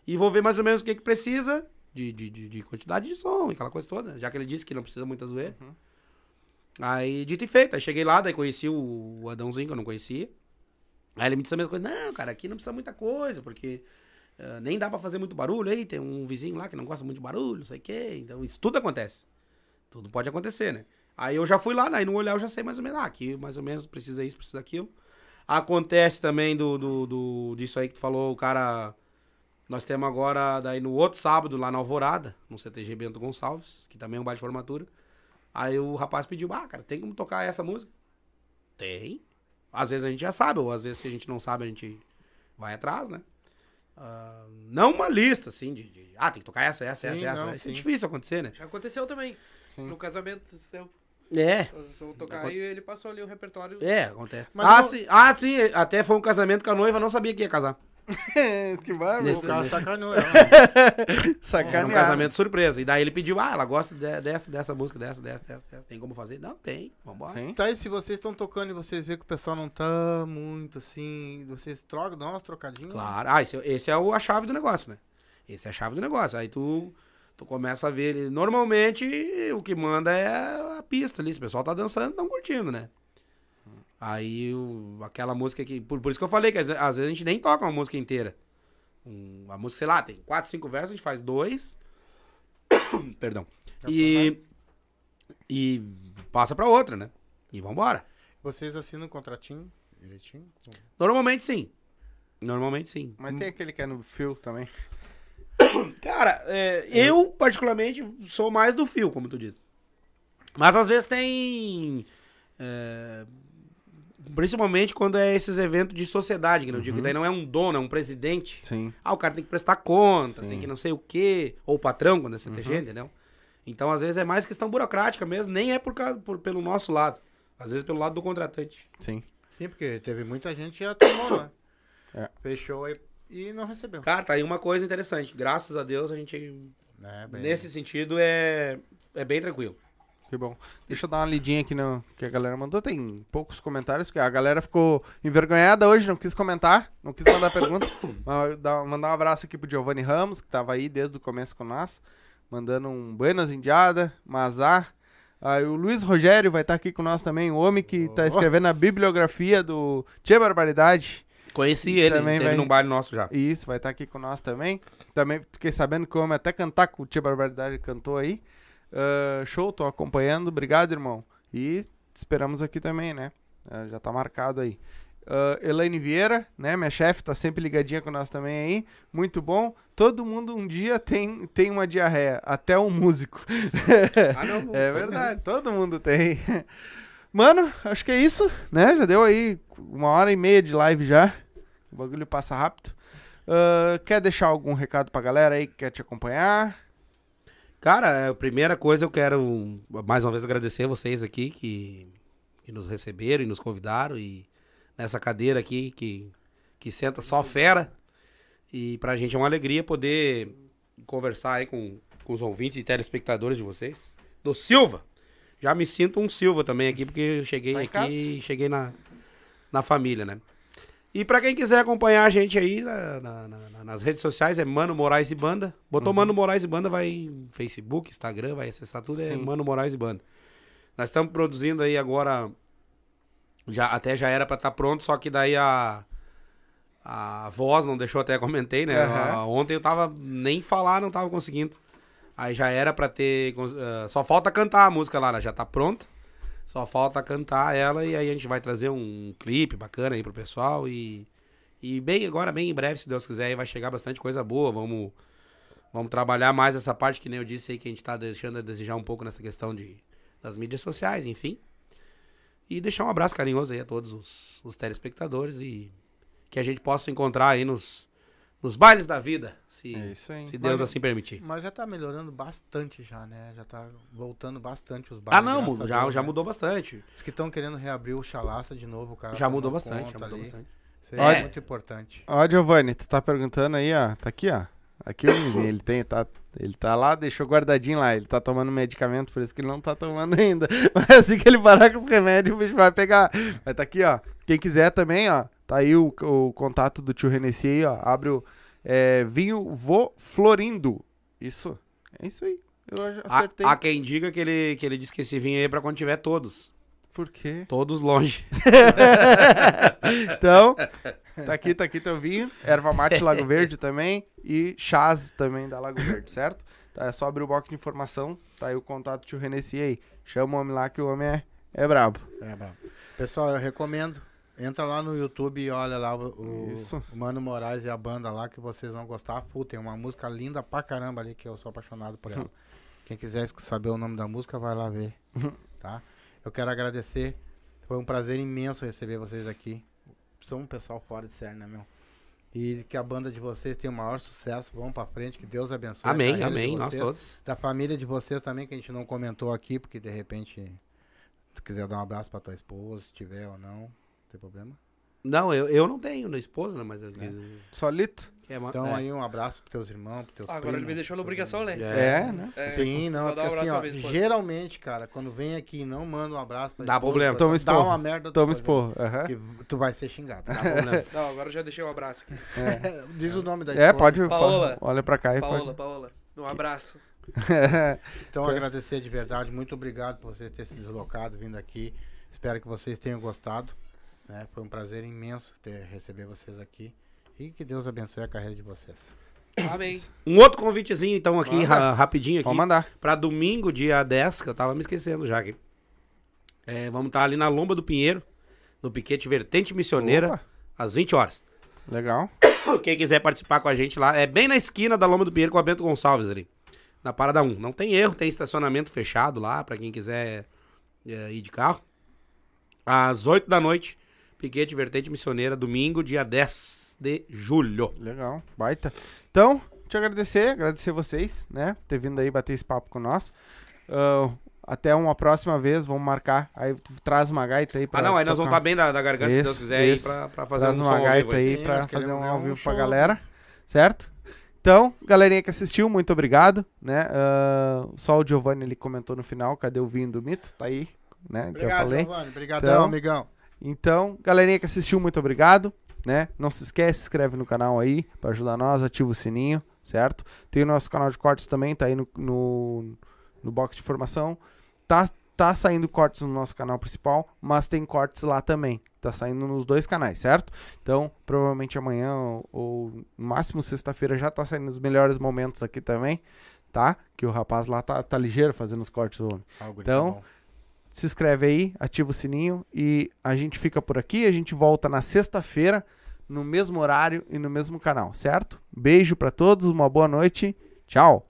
E vou ver mais ou menos o que, que precisa de, de, de, de quantidade de som, aquela coisa toda. Já que ele disse que não precisa muita zoeira. Aí, dito e feito. Aí cheguei lá, daí conheci o, o Adãozinho, que eu não conhecia. Aí ele me disse a mesma coisa. Não, cara, aqui não precisa muita coisa, porque ah, nem dá pra fazer muito barulho aí. Tem um vizinho lá que não gosta muito de barulho, não sei o quê. Então, isso tudo acontece. Tudo pode acontecer, né? Aí eu já fui lá, aí no olhar eu já sei mais ou menos. Ah, aqui mais ou menos precisa isso, precisa aquilo. Acontece também do, do, do- disso aí que tu falou, o cara... Nós temos agora, daí no outro sábado, lá na Alvorada, no CTG Bento Gonçalves, que também é um baile de formatura. Aí o rapaz pediu, ah, cara, tem como tocar essa música? Tem. Às vezes a gente já sabe, ou às vezes se a gente não sabe, a gente vai atrás, né? Ah, não uma lista, assim, de, de, Ah, tem que tocar essa, essa, Sim, essa, essa. não, Isso é difícil acontecer, né? Já aconteceu também. Sim. No casamento seu. É. Vamos tocar e ele passou ali o repertório. É, acontece. Mas ah, não- sim, ah, sim, até foi um casamento que a noiva não sabia que ia casar. <laughs> que bárbaro. Nesse- O cara nesse- sacaneou ela. <laughs> Sacaneado. um casamento surpresa. E daí ele pediu, ah, ela gosta de- dessa, dessa música, dessa, dessa, dessa, dessa. Tem como fazer? Não, tem. Vambora. Sim. Tá, e se vocês estão tocando e vocês vê que o pessoal não tá muito assim, vocês trocam, dão umas trocadinhas? Claro. Ah, esse, esse é o- a chave do negócio, né? Esse é a chave do negócio. Aí tu, tu começa a ver. ele- Normalmente, o que manda é a pista ali. Se o pessoal tá dançando, estão curtindo, né? Aí, o- aquela música que. Por, por isso que eu falei que às, às vezes a gente nem toca uma música inteira. Um, a música, sei lá, tem quatro, cinco versos, a gente faz dois. <coughs> Perdão. E. E passa pra outra, né? E vambora. Vocês assinam um contratinho direitinho? Normalmente sim. Normalmente sim. Mas tem aquele que é no fio também. <coughs> Cara, é, eu particularmente sou mais do fio, como tu disse. Mas às vezes tem. é, principalmente quando é esses eventos de sociedade, que eu digo, que daí não é um dono, é um presidente. Sim. Ah, o cara tem que prestar conta, Sim. tem que não sei o quê. Ou o patrão, quando é CTG, entendeu? Então, às vezes, é mais questão burocrática mesmo, nem é por causa, por, pelo nosso lado. Às vezes pelo lado do contratante. Sim. Sim, porque teve muita gente que já tomou, né? <coughs> É. Fechou aí e não recebeu. Cara, tá aí uma coisa interessante. Graças a Deus, a gente, É, bem- nesse sentido, é, é bem tranquilo. Que bom. Deixa eu dar uma lidinha aqui no que a galera mandou. Tem poucos comentários, porque a galera ficou envergonhada hoje, não quis comentar, não quis mandar pergunta. <coughs> Mas mandar um abraço aqui pro Giovanni Ramos, que tava aí desde o começo com nós, mandando um Buenas Indiada, Mazar. Aí o Luiz Rogério vai estar aqui com nós também, o homem que tá Oh. escrevendo a bibliografia do Tia Barbaridade. Conheci ele, Também teve vai- num baile nosso já. Isso, vai estar aqui com nós também. Também fiquei sabendo que o homem até cantar com o Tia Barbaridade cantou aí. Ah, show, tô acompanhando. Obrigado, irmão. E te esperamos aqui também, né? Ah, já tá marcado aí. Ah, Elaine Vieira, né? Minha chefe tá sempre ligadinha com nós também aí. Muito bom. Todo mundo um dia tem, tem uma diarreia, até um músico. <laughs> Ah, não, <laughs> É verdade, todo mundo tem. Mano, acho que é isso, né? Já deu aí uma hora e meia de live já. O bagulho passa rápido. Ah, quer deixar algum recado pra galera aí que quer te acompanhar? Cara, a primeira coisa eu quero mais uma vez agradecer a vocês aqui que, que nos receberam e nos convidaram e nessa cadeira aqui que, que senta só fera. E pra gente é uma alegria poder conversar aí com, com os ouvintes e telespectadores de vocês. Do Silva. Já me sinto um Silva também aqui, porque eu cheguei Tá aqui e cheguei na, na família, né? E pra quem quiser acompanhar a gente aí na- na- na- nas redes sociais, é Mano Moraes e Banda. Botou Uhum. Mano Moraes e Banda, vai Facebook, Instagram, vai acessar tudo, é Sim. Mano Moraes e Banda. Nós estamos produzindo aí agora, já, até já era pra estar pronto, só que daí a, a voz não deixou, até comentei, né? Aham. A- Ontem eu tava, nem falar não tava conseguindo. Aí já era pra ter, ah, só falta cantar a música lá, ela já tá pronta. Só falta cantar ela e aí a gente vai trazer um clipe bacana aí pro pessoal e e bem agora bem em breve, se Deus quiser, aí vai chegar bastante coisa boa. Vamos vamos trabalhar mais essa parte que nem eu disse aí que a gente tá deixando a desejar um pouco nessa questão de das mídias sociais, enfim. E deixar um abraço carinhoso aí a todos os, os telespectadores e que a gente possa encontrar aí nos nos bailes da vida, se É isso aí. se Deus Mas- assim permitir. Mas já tá melhorando bastante já, né? Já tá voltando bastante os Ah, bares. não, graças a já, Deus, já né? mudou bastante. Os que estão querendo reabrir o chalaça de novo, o cara. Já tomou mudou bastante, já mudou ali. bastante. Isso aí Olha- é muito importante. Ó, Giovanni, tu tá perguntando aí, ó. Tá aqui, ó. Aqui o vizinho, ele tem, tá, ele tá lá, deixou guardadinho lá. Ele tá tomando medicamento, por isso que ele não tá tomando ainda. <laughs> Mas assim que ele parar com os remédios, o bicho vai pegar. Mas tá aqui, ó. Quem quiser também, ó. Tá aí o, o contato do tio Renessi aí, ó. Abre o é, vinho Vô Florindo. Isso. É isso aí. Eu já acertei. há quem diga que ele, que ele disse que esse vinho aí é pra quando tiver todos. Por quê? Todos longe. <laughs> Então, tá aqui, tá aqui teu vinho. Erva mate Lago Verde também. E chás também da Lago Verde, certo? Tá, é só abrir o box de informação. Tá aí o contato do tio Renessi aí. Chama o homem lá que o homem é, é brabo. É, bravo. Pessoal, eu recomendo. Entra lá no YouTube e olha lá o, Isso. o Mano Moraes e a banda lá que vocês vão gostar. Pô, tem uma música linda pra caramba ali que eu sou apaixonado por ela. <laughs> Quem quiser saber o nome da música, vai lá ver. <laughs> Tá? Eu quero agradecer. Foi um prazer imenso receber vocês aqui. São um pessoal fora de série, né, meu? E que a banda de vocês tenha o maior sucesso. Vamos pra frente. Que Deus abençoe. amém, amém. Nós vocês todos. da família de vocês também, que a gente não comentou aqui, porque de repente Se quiser dar um abraço pra tua esposa, se tiver ou não tem problema. Não, eu, eu não tenho né, esposa, né? Mas eu quis. Solito? É, uma- Então é. aí um abraço pros teus irmãos, pros teus Agora ele primos, me deixou na todo obrigação, mundo. né? É, né? É, Sim, não, vou dar um porque assim, ó, à minha esposa. geralmente, cara, quando vem aqui e não manda um abraço pra Dá esposa, problema. Toma dá esporro. uma merda. Toma depois, aham. né? Que tu vai ser xingado. Dá <laughs> problema. Não, agora eu já deixei um abraço aqui. <laughs> Diz o nome da É, esposa. pode. Paola. Olha pra cá e Paola, Paola, um abraço. pode. <laughs> Então, agradecer de verdade. Muito obrigado por vocês terem se deslocado, vindo aqui. Espero que vocês tenham gostado. Né? Foi um prazer imenso ter, receber vocês aqui. E que Deus abençoe a carreira de vocês. Amém. Um outro convitezinho, então, aqui, ra- rapidinho aqui. Pode mandar. Pra domingo, dia 10, que eu tava me esquecendo já aqui. É, vamos estar ali na Lomba do Pinheiro, no Piquete Vertente Missioneira, Opa, às 20 horas. Legal. <coughs> Quem quiser participar com a gente lá, é bem na esquina da Lomba do Pinheiro com a Bento Gonçalves ali. Na Parada 1. Não tem erro, tem estacionamento fechado lá pra quem quiser é, ir de carro. Às 8 da noite, Piquete Vertente Missioneira, domingo, dia 10 de julho. Legal, baita. Então, te agradecer, agradecer vocês, né? Ter vindo aí bater esse papo com nós. Ah, até uma próxima vez, vamos marcar. Aí tu traz uma gaita aí pra. Ah, não, aí nós vamos estar bem da, da garganta, se Deus quiser, isso. aí pra, pra fazer Traz um uma som ao gaita vivo aí Sim, pra fazer um ao um vivo show, pra galera, certo? Então, galerinha que assistiu, muito obrigado, né? Ah, só o Giovanni ele comentou no final, cadê o vinho do mito? Tá aí, né? Obrigado, falei. Giovanni. Obrigadão, Então, amigão. Então, galerinha que assistiu, muito obrigado, né? Não se esquece, se inscreve no canal aí pra ajudar nós, ativa o sininho, certo? Tem o nosso canal de cortes também, tá aí no, no, no box de formação. Tá, tá saindo cortes no nosso canal principal, mas tem cortes lá também. Tá saindo nos dois canais, certo? Então, provavelmente amanhã ou, ou no máximo sexta-feira já tá saindo os melhores momentos aqui também, tá? Que o rapaz lá tá, tá ligeiro fazendo os cortes do homem Então, tá. Se inscreve aí, ativa o sininho e a gente fica por aqui. A gente volta na sexta-feira, no mesmo horário e no mesmo canal, certo? Beijo pra todos, uma boa noite. Tchau.